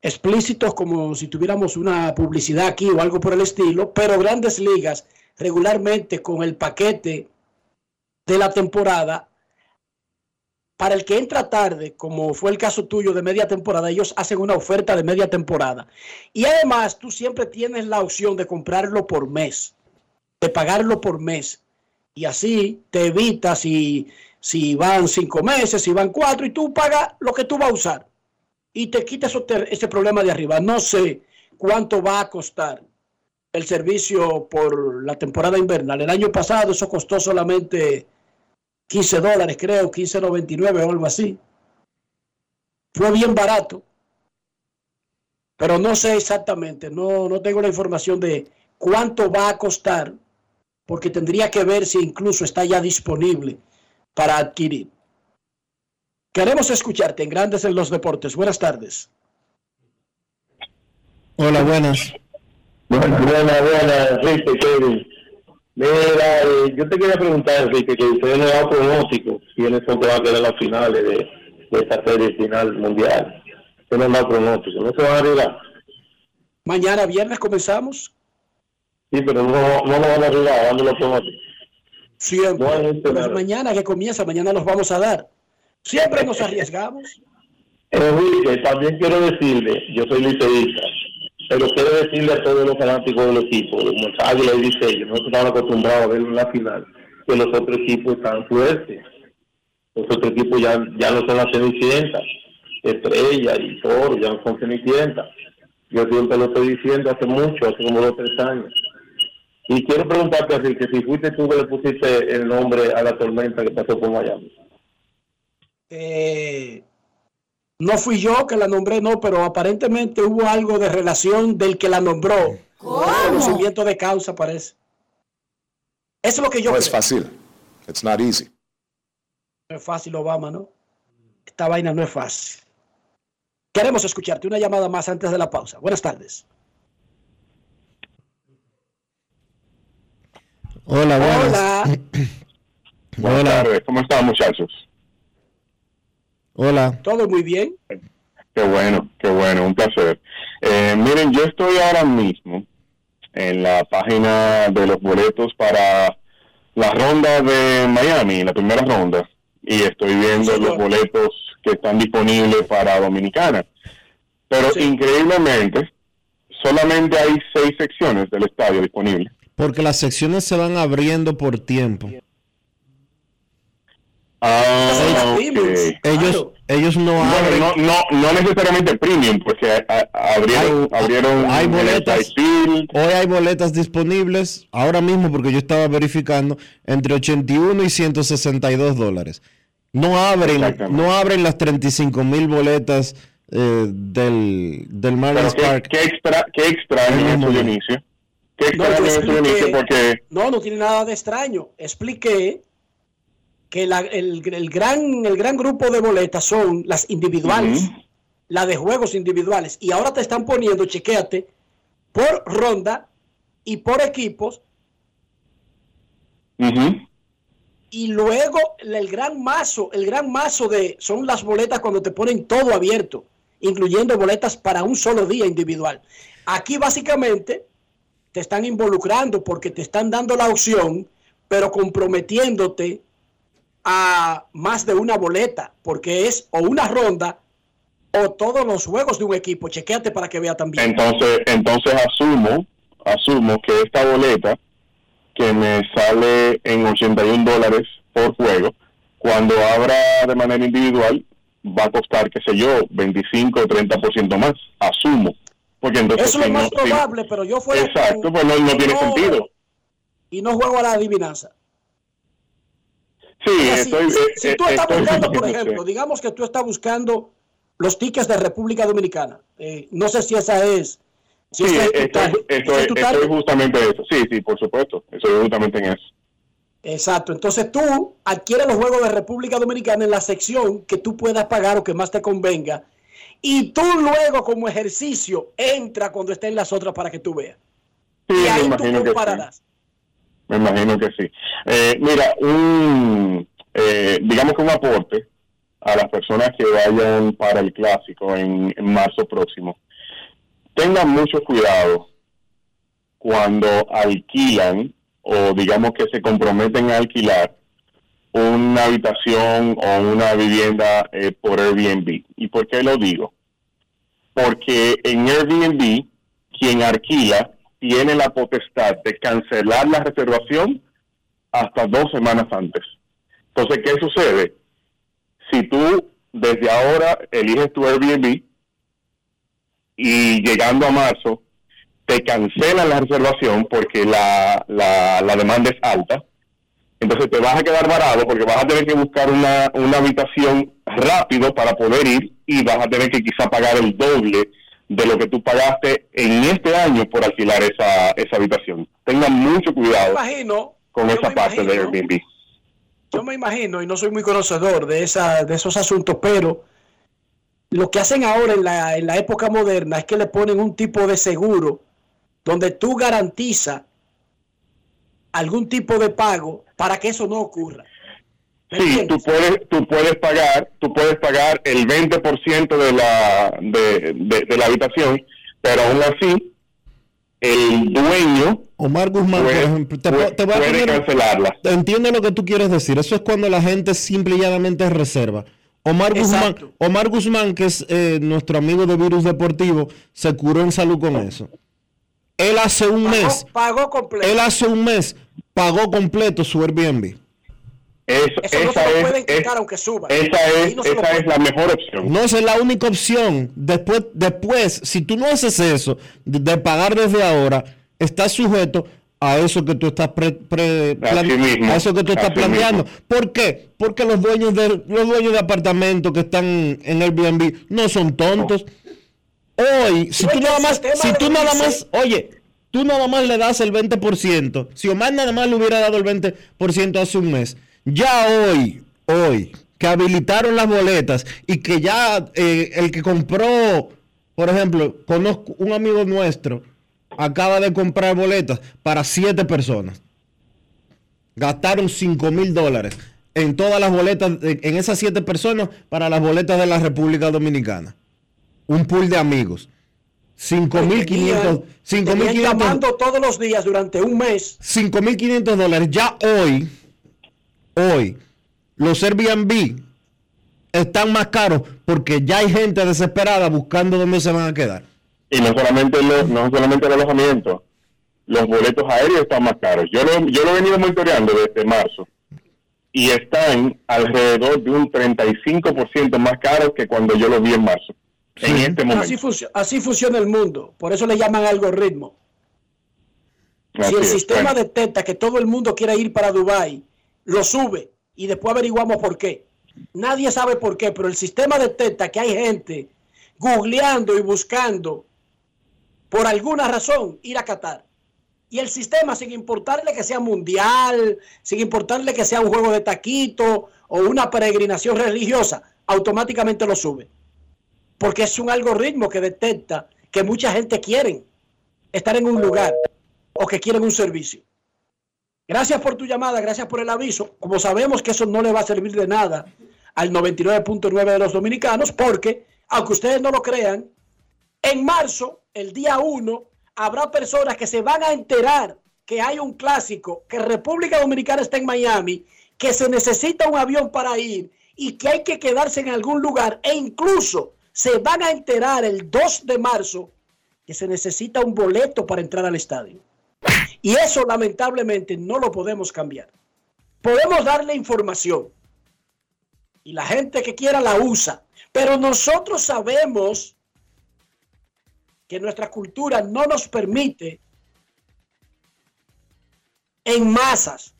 explícitos como si tuviéramos una publicidad aquí o algo por el estilo, pero grandes ligas regularmente con el paquete de la temporada, para el que entra tarde, como fue el caso tuyo de media temporada, ellos hacen una oferta de media temporada. Y además tú siempre tienes la opción de comprarlo por mes, de pagarlo por mes. Y así te evitas si, si van cinco meses, si van cuatro, y tú pagas lo que tú vas a usar. Y te quitas ese problema de arriba. No sé cuánto va a costar el servicio por la temporada invernal. El año pasado eso costó solamente 15 dólares, creo, 15.99 o algo así. Fue bien barato. Pero no sé exactamente, no, no tengo la información de cuánto va a costar, porque tendría que ver si incluso está ya disponible para adquirir. Queremos escucharte en Grandes en los Deportes. Buenas tardes. Hola, buenas. Buenas, buenas, buenas, Enrique, Kevin. Mira, eh, yo te quería preguntar, Enrique, que ustedes no dan pronóstico quiénes son que van a quedar en las finales de, de esta serie final mundial. Ustedes no dan pronóstico, ¿no se van a arreglar? Mañana viernes comenzamos. Sí, pero no, no lo van a arreglar, dando los pronósticos. Siempre. No mañana que comienza, mañana los vamos a dar. Siempre nos arriesgamos. Enrique, también quiero decirle, yo soy liceísta, pero quiero decirle a todos los fanáticos del equipo, como Águila y Licey, nosotros estamos acostumbrados a verlo en la final, que los otros equipos están fuertes. Los otros equipos ya, ya no son las cenicientas, Estrella y Toro, ya no son cenicientas. Yo siempre lo estoy diciendo hace mucho, hace como dos o tres años. Y quiero preguntarte así, que si fuiste tú que le pusiste el nombre a la tormenta que pasó por Miami. Eh, no fui yo que la nombré, no, pero aparentemente hubo algo de relación del que la nombró. Conocimiento de causa, parece. Eso es lo que yo No es fácil. It's not easy. No es fácil, Obama, ¿no? Esta vaina no es fácil. Queremos escucharte una llamada más antes de la pausa. Buenas tardes. Hola, buenas. Hola. Buenas tardes, ¿cómo están muchachos? Hola. Todo muy bien. Qué bueno, qué bueno, un placer. Eh, miren, yo estoy ahora mismo en la página de los boletos para la ronda de Miami, la primera ronda, y estoy viendo los boletos que están disponibles para Dominicana. Pero increíblemente, solamente hay seis secciones del estadio disponibles. Porque las secciones se van abriendo por tiempo. Ah. Ellos, ellos no Bueno, abren. no, no, no necesariamente premium, porque a- a- abrieron, abrieron hay boletas. Field. Hoy hay boletas disponibles, ahora mismo porque yo estaba verificando, entre 81 y 162 dólares. No abren, no abren las 35 mil boletas eh, del, del Marlins Park. ¿qué, extra, qué extraño eso. Dionisio? ¿Qué No, extraño en eso, Dionisio? Porque No, no tiene nada de extraño. Expliqué que la- el, el gran, el gran grupo de boletas son las individuales, la de juegos individuales. Y ahora te están poniendo, chequéate, por ronda y por equipos. Y luego el gran mazo, el gran mazo de son las boletas cuando te ponen todo abierto, incluyendo boletas para un solo día individual. Aquí básicamente te están involucrando porque te están dando la opción, pero comprometiéndote a más de una boleta, porque es o una ronda o todos los juegos de un equipo. Chequéate para que vea también. entonces, entonces asumo, asumo que esta boleta que me sale en 81 dólares por juego, cuando abra de manera individual, va a costar, qué sé yo, 25 o 30% más. Asumo. Porque entonces Eso es más si- probable, pero yo fuera Exacto, tú pues no, no tiene sentido. Y no juego a la adivinanza. Sí, estoy, si, eh, si eh, tú estás estoy- buscando, por ejemplo, digamos que tú estás buscando los tickets de República Dominicana. Eh, no sé si esa es. Si Sí, es estoy, estoy- ¿Ese es estoy justamente eso. Sí, sí, por supuesto. Estoy justamente en eso. Exacto. Entonces tú adquieres los juegos de República Dominicana en la sección que tú puedas pagar o que más te convenga. Y tú luego, como ejercicio, entra cuando estén las otras para que tú veas. Sí, y ahí tú compararás. Me imagino que sí. Eh, mira, un, eh, digamos que un aporte a las personas que vayan para el clásico en, marzo próximo, tengan mucho cuidado cuando alquilan o digamos que se comprometen a alquilar una habitación o una vivienda eh, por Airbnb. ¿Y por qué lo digo? Porque en Airbnb, quien alquila tiene la potestad de cancelar la reservación hasta dos semanas antes. Entonces, ¿qué sucede? Si tú desde ahora eliges tu Airbnb y llegando a marzo te cancelan la reservación porque la, la, demanda es alta, entonces te vas a quedar varado porque vas a tener que buscar una, una habitación rápido para poder ir y vas a tener que quizá pagar el doble de lo que tú pagaste en este año por alquilar esa, esa habitación. Tengan mucho cuidado imagino, con esa parte de. Airbnb. Yo me imagino, y no soy muy conocedor de, esa, de esos asuntos, pero lo que hacen ahora en la, en la época moderna es que le ponen un tipo de seguro donde tú garantizas algún tipo de pago para que eso no ocurra. Sí, tú puedes, tú puedes pagar, tú puedes pagar el 20% de la, de, de, de la habitación, pero aún así, el dueño Omar Guzmán, puede, por ejemplo, te, puede- te voy a puede poner- cancelarla. Entiendo lo que tú quieres decir. Eso es cuando la gente simple y llanamente reserva. Omar Guzmán, Omar Guzmán, que es eh, nuestro amigo de Virus Deportivo, se curó en salud con eso. Él hace un mes, Pagó completo. él hace un mes pagó completo su Airbnb. Eso, Eso no se lo pueden quitar aunque suba. esa es, no esa es la mejor opción. No, esa es la única opción. Después, después, si tú no haces eso, de, de pagar desde ahora, estás sujeto a eso que tú estás pre- pre- plan- Así mismo, a eso que tú estás planeando. mismo. ¿Por qué? Porque los dueños de los dueños de apartamentos que están en Airbnb no son tontos. Hoy, si tú es nada más, si tú nada dice- más, oye, tú nada más le das el 20%, si Omar nada más le hubiera dado el 20% hace un mes, ya hoy, hoy, que habilitaron las boletas y que ya eh, el que compró, por ejemplo, conozco un amigo nuestro, acaba de comprar boletas para siete personas. Gastaron 5 mil dólares en todas las boletas, en esas siete personas, para las boletas de la República Dominicana. Un pool de amigos. 5.500 Tenían 5.500 llamando todos los días durante un mes. 5.500 dólares. Ya hoy, hoy, los Airbnb están más caros porque ya hay gente desesperada buscando dónde se van a quedar. Y no solamente, lo- no solamente el alojamiento, los boletos aéreos están más caros. Yo lo, yo lo he venido monitoreando desde marzo y están alrededor de un 35% más caros que cuando yo los vi en marzo. En este momento. Así, func- así funciona el mundo. Por eso le llaman algoritmo. Así si el es, sistema bueno. detecta que todo el mundo quiere ir para Dubai, lo sube y después averiguamos por qué. Nadie sabe por qué, pero el sistema detecta que hay gente googleando y buscando por alguna razón ir a Qatar. Y el sistema, sin importarle que sea mundial, sin importarle que sea un juego de taquito o una peregrinación religiosa, automáticamente lo sube. Porque es un algoritmo que detecta que mucha gente quiere estar en un lugar o que quieren un servicio. Gracias por tu llamada, gracias por el aviso. Como sabemos que eso no le va a servir de nada al 99.9 de los dominicanos, porque, aunque ustedes no lo crean, en marzo, el día 1, habrá personas que se van a enterar que hay un clásico, que República Dominicana está en Miami, que se necesita un avión para ir y que hay que quedarse en algún lugar e incluso se van a enterar el 2 de marzo que se necesita un boleto para entrar al estadio. Y eso lamentablemente no lo podemos cambiar. Podemos darle información y la gente que quiera la usa, pero nosotros sabemos que nuestra cultura no nos permite en masas.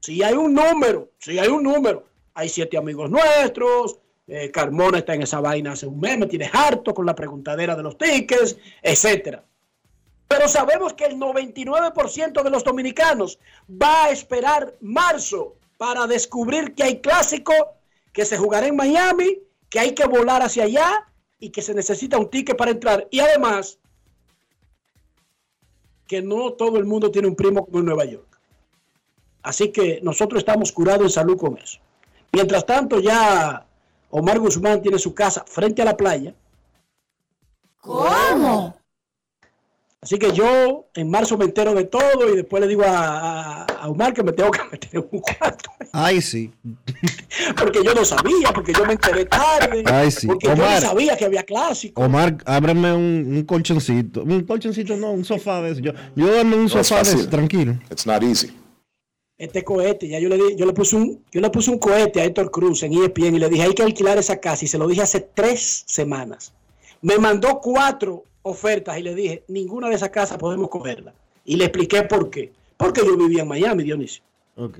Si hay un número, si hay un número, hay siete amigos nuestros, eh, Carmona está en esa vaina hace un mes, me tiene harto con la preguntadera de los tickets, etcétera. Pero sabemos que el 99% de los dominicanos va a esperar marzo para descubrir que hay clásico, que se jugará en Miami, que hay que volar hacia allá y que se necesita un ticket para entrar. Y además, que no todo el mundo tiene un primo como en Nueva York. Así que nosotros estamos curados en salud con eso. Mientras tanto, ya Omar Guzmán tiene su casa frente a la playa. ¿Cómo? Así que yo en marzo me entero de todo y después le digo a, a- a Omar que me tengo que meter en un cuarto. Ay, sí. Porque yo no sabía, porque yo me enteré tarde. Ay, sí. Porque yo no sabía que había clásico. Omar, ábreme un, un colchoncito. Un colchoncito, no, un sofá de eso. Yo, yo duermo un No sofá de eso, tranquilo. It's not easy. Este cohete, ya yo le di, yo le puse un, yo le puse un cohete a Héctor Cruz en ESPN y le dije hay que alquilar esa casa y se lo dije hace tres semanas. Me mandó cuatro ofertas y le dije ninguna de esas casas podemos cogerla. Y le expliqué por qué. Porque yo vivía en Miami, Dionisio. Ok.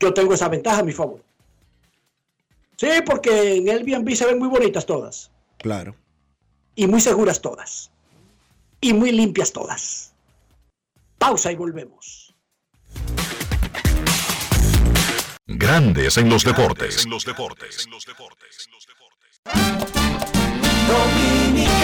Yo tengo esa ventaja a mi favor. Sí, porque en Airbnb se ven muy bonitas todas. Claro. Y muy seguras todas. Y muy limpias todas. Pausa y volvemos. Grandes en los deportes.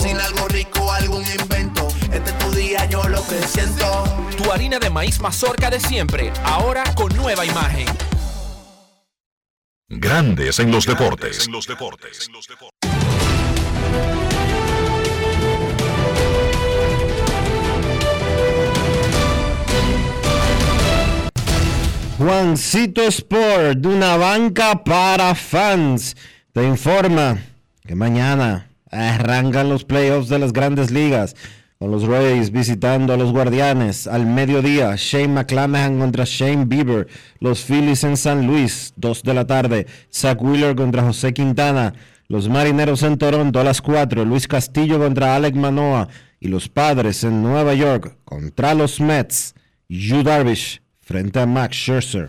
Cocina algo rico, algún invento. Este es tu día, yo lo que siento. Tu harina de maíz mazorca de siempre, ahora con nueva imagen. Grandes en los deportes. Juancito Sport, de una banca para fans, te informa que mañana arrancan los playoffs de las grandes ligas. Con los Rays visitando a los Guardianes al mediodía. Shane McClanahan contra Shane Bieber. Los Phillies en San Luis, 2 de la tarde. Zach Wheeler contra José Quintana. Los Marineros en Toronto a las 4. Luis Castillo contra Alec Manoa. Y los Padres en Nueva York contra los Mets. Yu Darvish frente a Max Scherzer.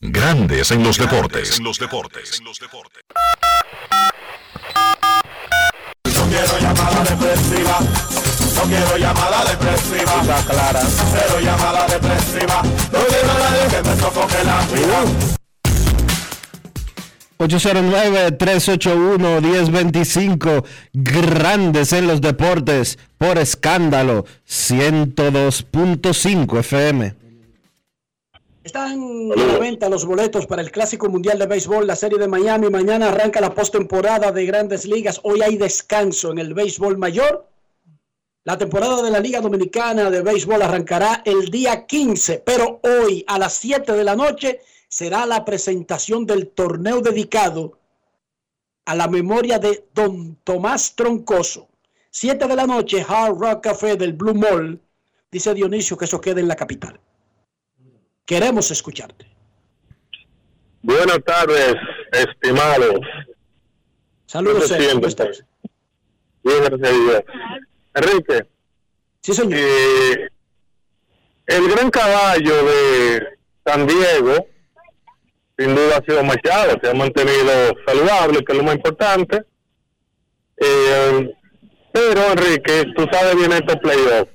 Grandes en los deportes. No quiero llamada depresiva. No quiero llamada depresiva. clara. Cero llamada depresiva. No quiero nadie que me sofoque la vida. 809-381-1025, grandes en los deportes, por escándalo, 102.5 FM. Están a la venta los boletos para el Clásico Mundial de Béisbol, la Serie de Miami. Mañana arranca la postemporada de Grandes Ligas. Hoy hay descanso en el béisbol mayor. La temporada de la Liga Dominicana de Béisbol arrancará el día 15, pero hoy a las 7 de la noche será la presentación del torneo dedicado a la memoria de Don Tomás Troncoso. 7 de la noche, Hard Rock Café del Blue Mall. Dice Dionisio que eso quede en la capital. Queremos escucharte. Buenas tardes, estimados. Saludos, ¿Cómo estás? Bien, gracias a Dios. Enrique. Sí, señor. eh, el gran caballo de San Diego, sin duda ha sido Machado, se ha mantenido saludable, que es lo más importante. Eh, Pero, Enrique, tú sabes bien estos playoffs.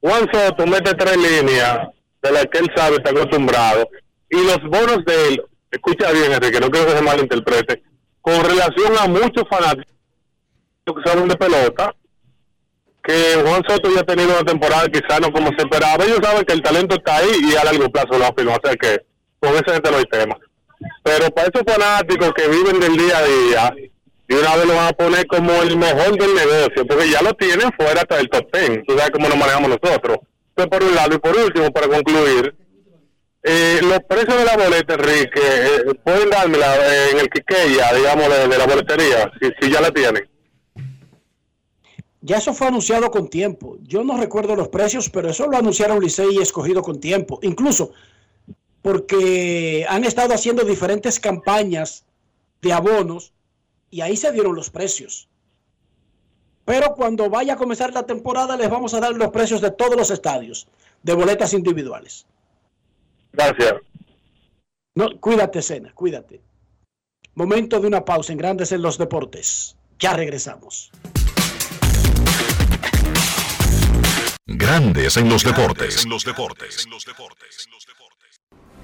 Juan Soto mete tres líneas de las que él sabe, está acostumbrado. Y los bonos de él, escucha bien, Enrique, no quiero que se malinterprete, con relación a muchos fanáticos que saben de pelota, que Juan Soto ya ha tenido una temporada quizá no como se esperaba. Ellos saben que el talento está ahí y a largo plazo lo afirma, o sea que con esa gente no hay tema. Pero para esos fanáticos que viven del día a día, y una vez lo van a poner como el mejor del negocio, porque ya lo tienen fuera hasta del top ten, tú sabes cómo nos manejamos nosotros. Por un lado, y por último, para concluir, eh, los precios de la boleta, Enrique, eh, pueden dármela eh, en el Quiqueya, digamos, de, la boletería, si, si ya la tienen. Ya eso fue anunciado con tiempo. Yo no recuerdo los precios, pero eso lo anunciaron Licey y escogido con tiempo. Incluso porque han estado haciendo diferentes campañas de abonos y ahí se dieron los precios. Pero cuando vaya a comenzar la temporada les vamos a dar los precios de todos los estadios, de boletas individuales. Gracias. No, cuídate, Cena, cuídate. Momento de una pausa en Grandes en los Deportes. Ya regresamos. Grandes en los deportes.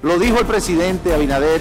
Lo dijo el presidente Abinader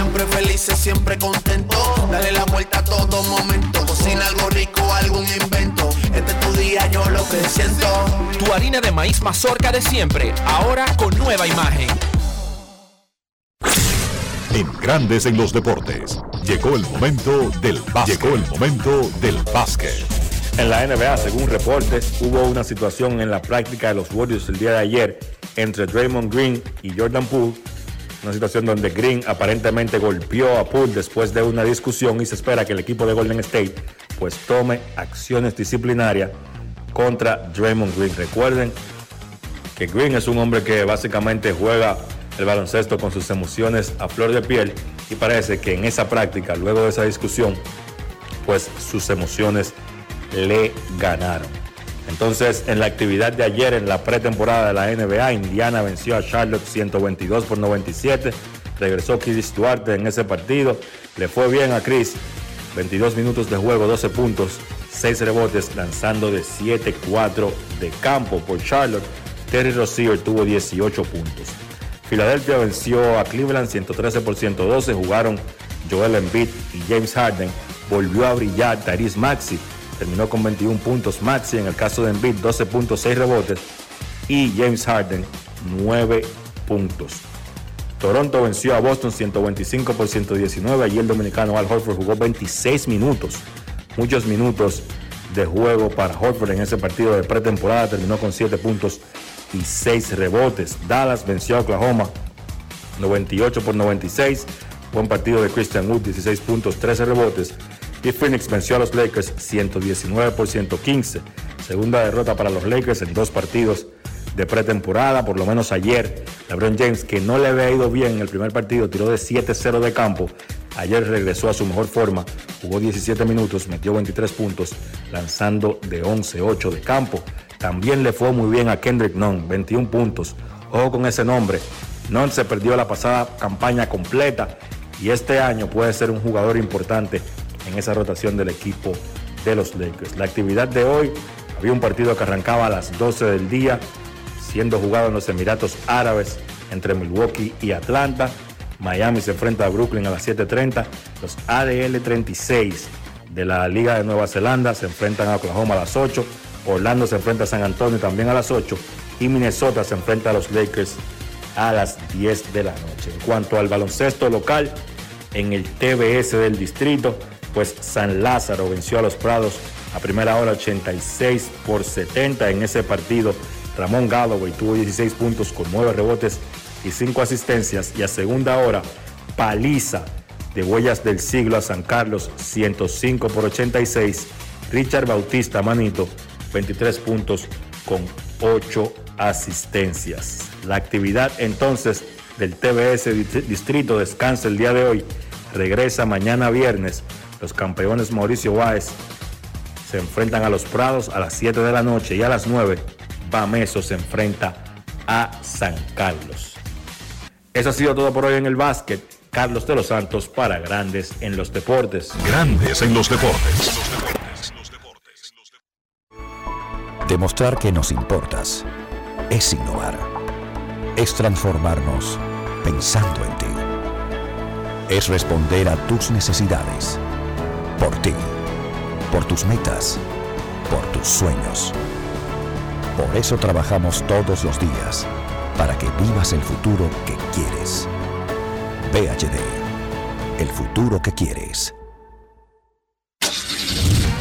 siempre felices, siempre contento. Dale la vuelta a todo momento. Cocina algo rico, algún invento. Este es tu día, yo lo que siento. Tu harina de maíz mazorca de siempre, ahora con nueva imagen. En Grandes en los deportes. Llegó el momento del básquet. Llegó el momento del básquet. En la NBA, según reportes, hubo una situación en la práctica de los Warriors el día de ayer entre Draymond Green y Jordan Poole. Una situación donde Green aparentemente golpeó a Poole después de una discusión y se espera que el equipo de Golden State pues tome acciones disciplinarias contra Draymond Green. Recuerden que Green es un hombre que básicamente juega el baloncesto con sus emociones a flor de piel y parece que en esa práctica, luego de esa discusión, pues sus emociones le ganaron. Entonces, en la actividad de ayer, en la pretemporada de la NBA, Indiana venció a Charlotte 122 por 97. Regresó Chris Duarte en ese partido. Le fue bien a Chris. 22 minutos de juego, 12 puntos, 6 rebotes, lanzando de 7-4 de campo por Charlotte. Terry Rozier tuvo 18 puntos. Filadelfia venció a Cleveland 113 por 112. Jugaron Joel Embiid y James Harden. Volvió a brillar Tyrese Maxi terminó con 21 puntos Maxi, en el caso de Embiid 12 puntos, 6 rebotes y James Harden 9 puntos. Toronto venció a Boston 125 por 119. Allí el dominicano Al Horford jugó 26 minutos, muchos minutos de juego para Horford en ese partido de pretemporada. Terminó con 7 puntos y 6 rebotes. Dallas venció a Oklahoma 98 por 96. Buen partido de Christian Wood, 16 puntos, 13 rebotes y Phoenix venció a los Lakers 119 por 115. Segunda derrota para los Lakers en dos partidos de pretemporada, por lo menos ayer. LeBron James, que no le había ido bien en el primer partido, tiró de 7-0 de campo. Ayer regresó a su mejor forma, jugó 17 minutos, metió 23 puntos, lanzando de 11-8 de campo. También le fue muy bien a Kendrick Nunn, 21 puntos. Ojo con ese nombre. Nunn se perdió la pasada campaña completa y este año puede ser un jugador importante en esa rotación del equipo de los Lakers. La actividad de hoy, había un partido que arrancaba a las 12 del día, siendo jugado en los Emiratos Árabes entre Milwaukee y Atlanta. Miami se enfrenta a Brooklyn a las 7.30. Los ADL 36 de la Liga de Nueva Zelanda se enfrentan a Oklahoma a las 8. Orlando se enfrenta a San Antonio también a las 8. Y Minnesota se enfrenta a los Lakers a las 10 de la noche. En cuanto al baloncesto local, en el TBS del distrito, pues San Lázaro venció a los Prados a primera hora 86 por 70 en ese partido. Ramón Galloway tuvo 16 puntos con 9 rebotes y 5 asistencias y a segunda hora paliza de huellas del siglo a San Carlos 105 por 86. Richard Bautista Manito 23 puntos con 8 asistencias. La actividad entonces del TBS Distrito descansa el día de hoy. Regresa mañana viernes. Los campeones Mauricio Báez se enfrentan a los Prados a las 7 de la noche y a las 9 Bameso se enfrenta a San Carlos. Eso ha sido todo por hoy en el básquet. Carlos de los Santos para Grandes en los Deportes. Grandes en los Deportes. Demostrar que nos importas es innovar. Es transformarnos pensando en ti. Es responder a tus necesidades. Por ti. Por tus metas. Por tus sueños. Por eso trabajamos todos los días. Para que vivas el futuro que quieres. PHD. El futuro que quieres.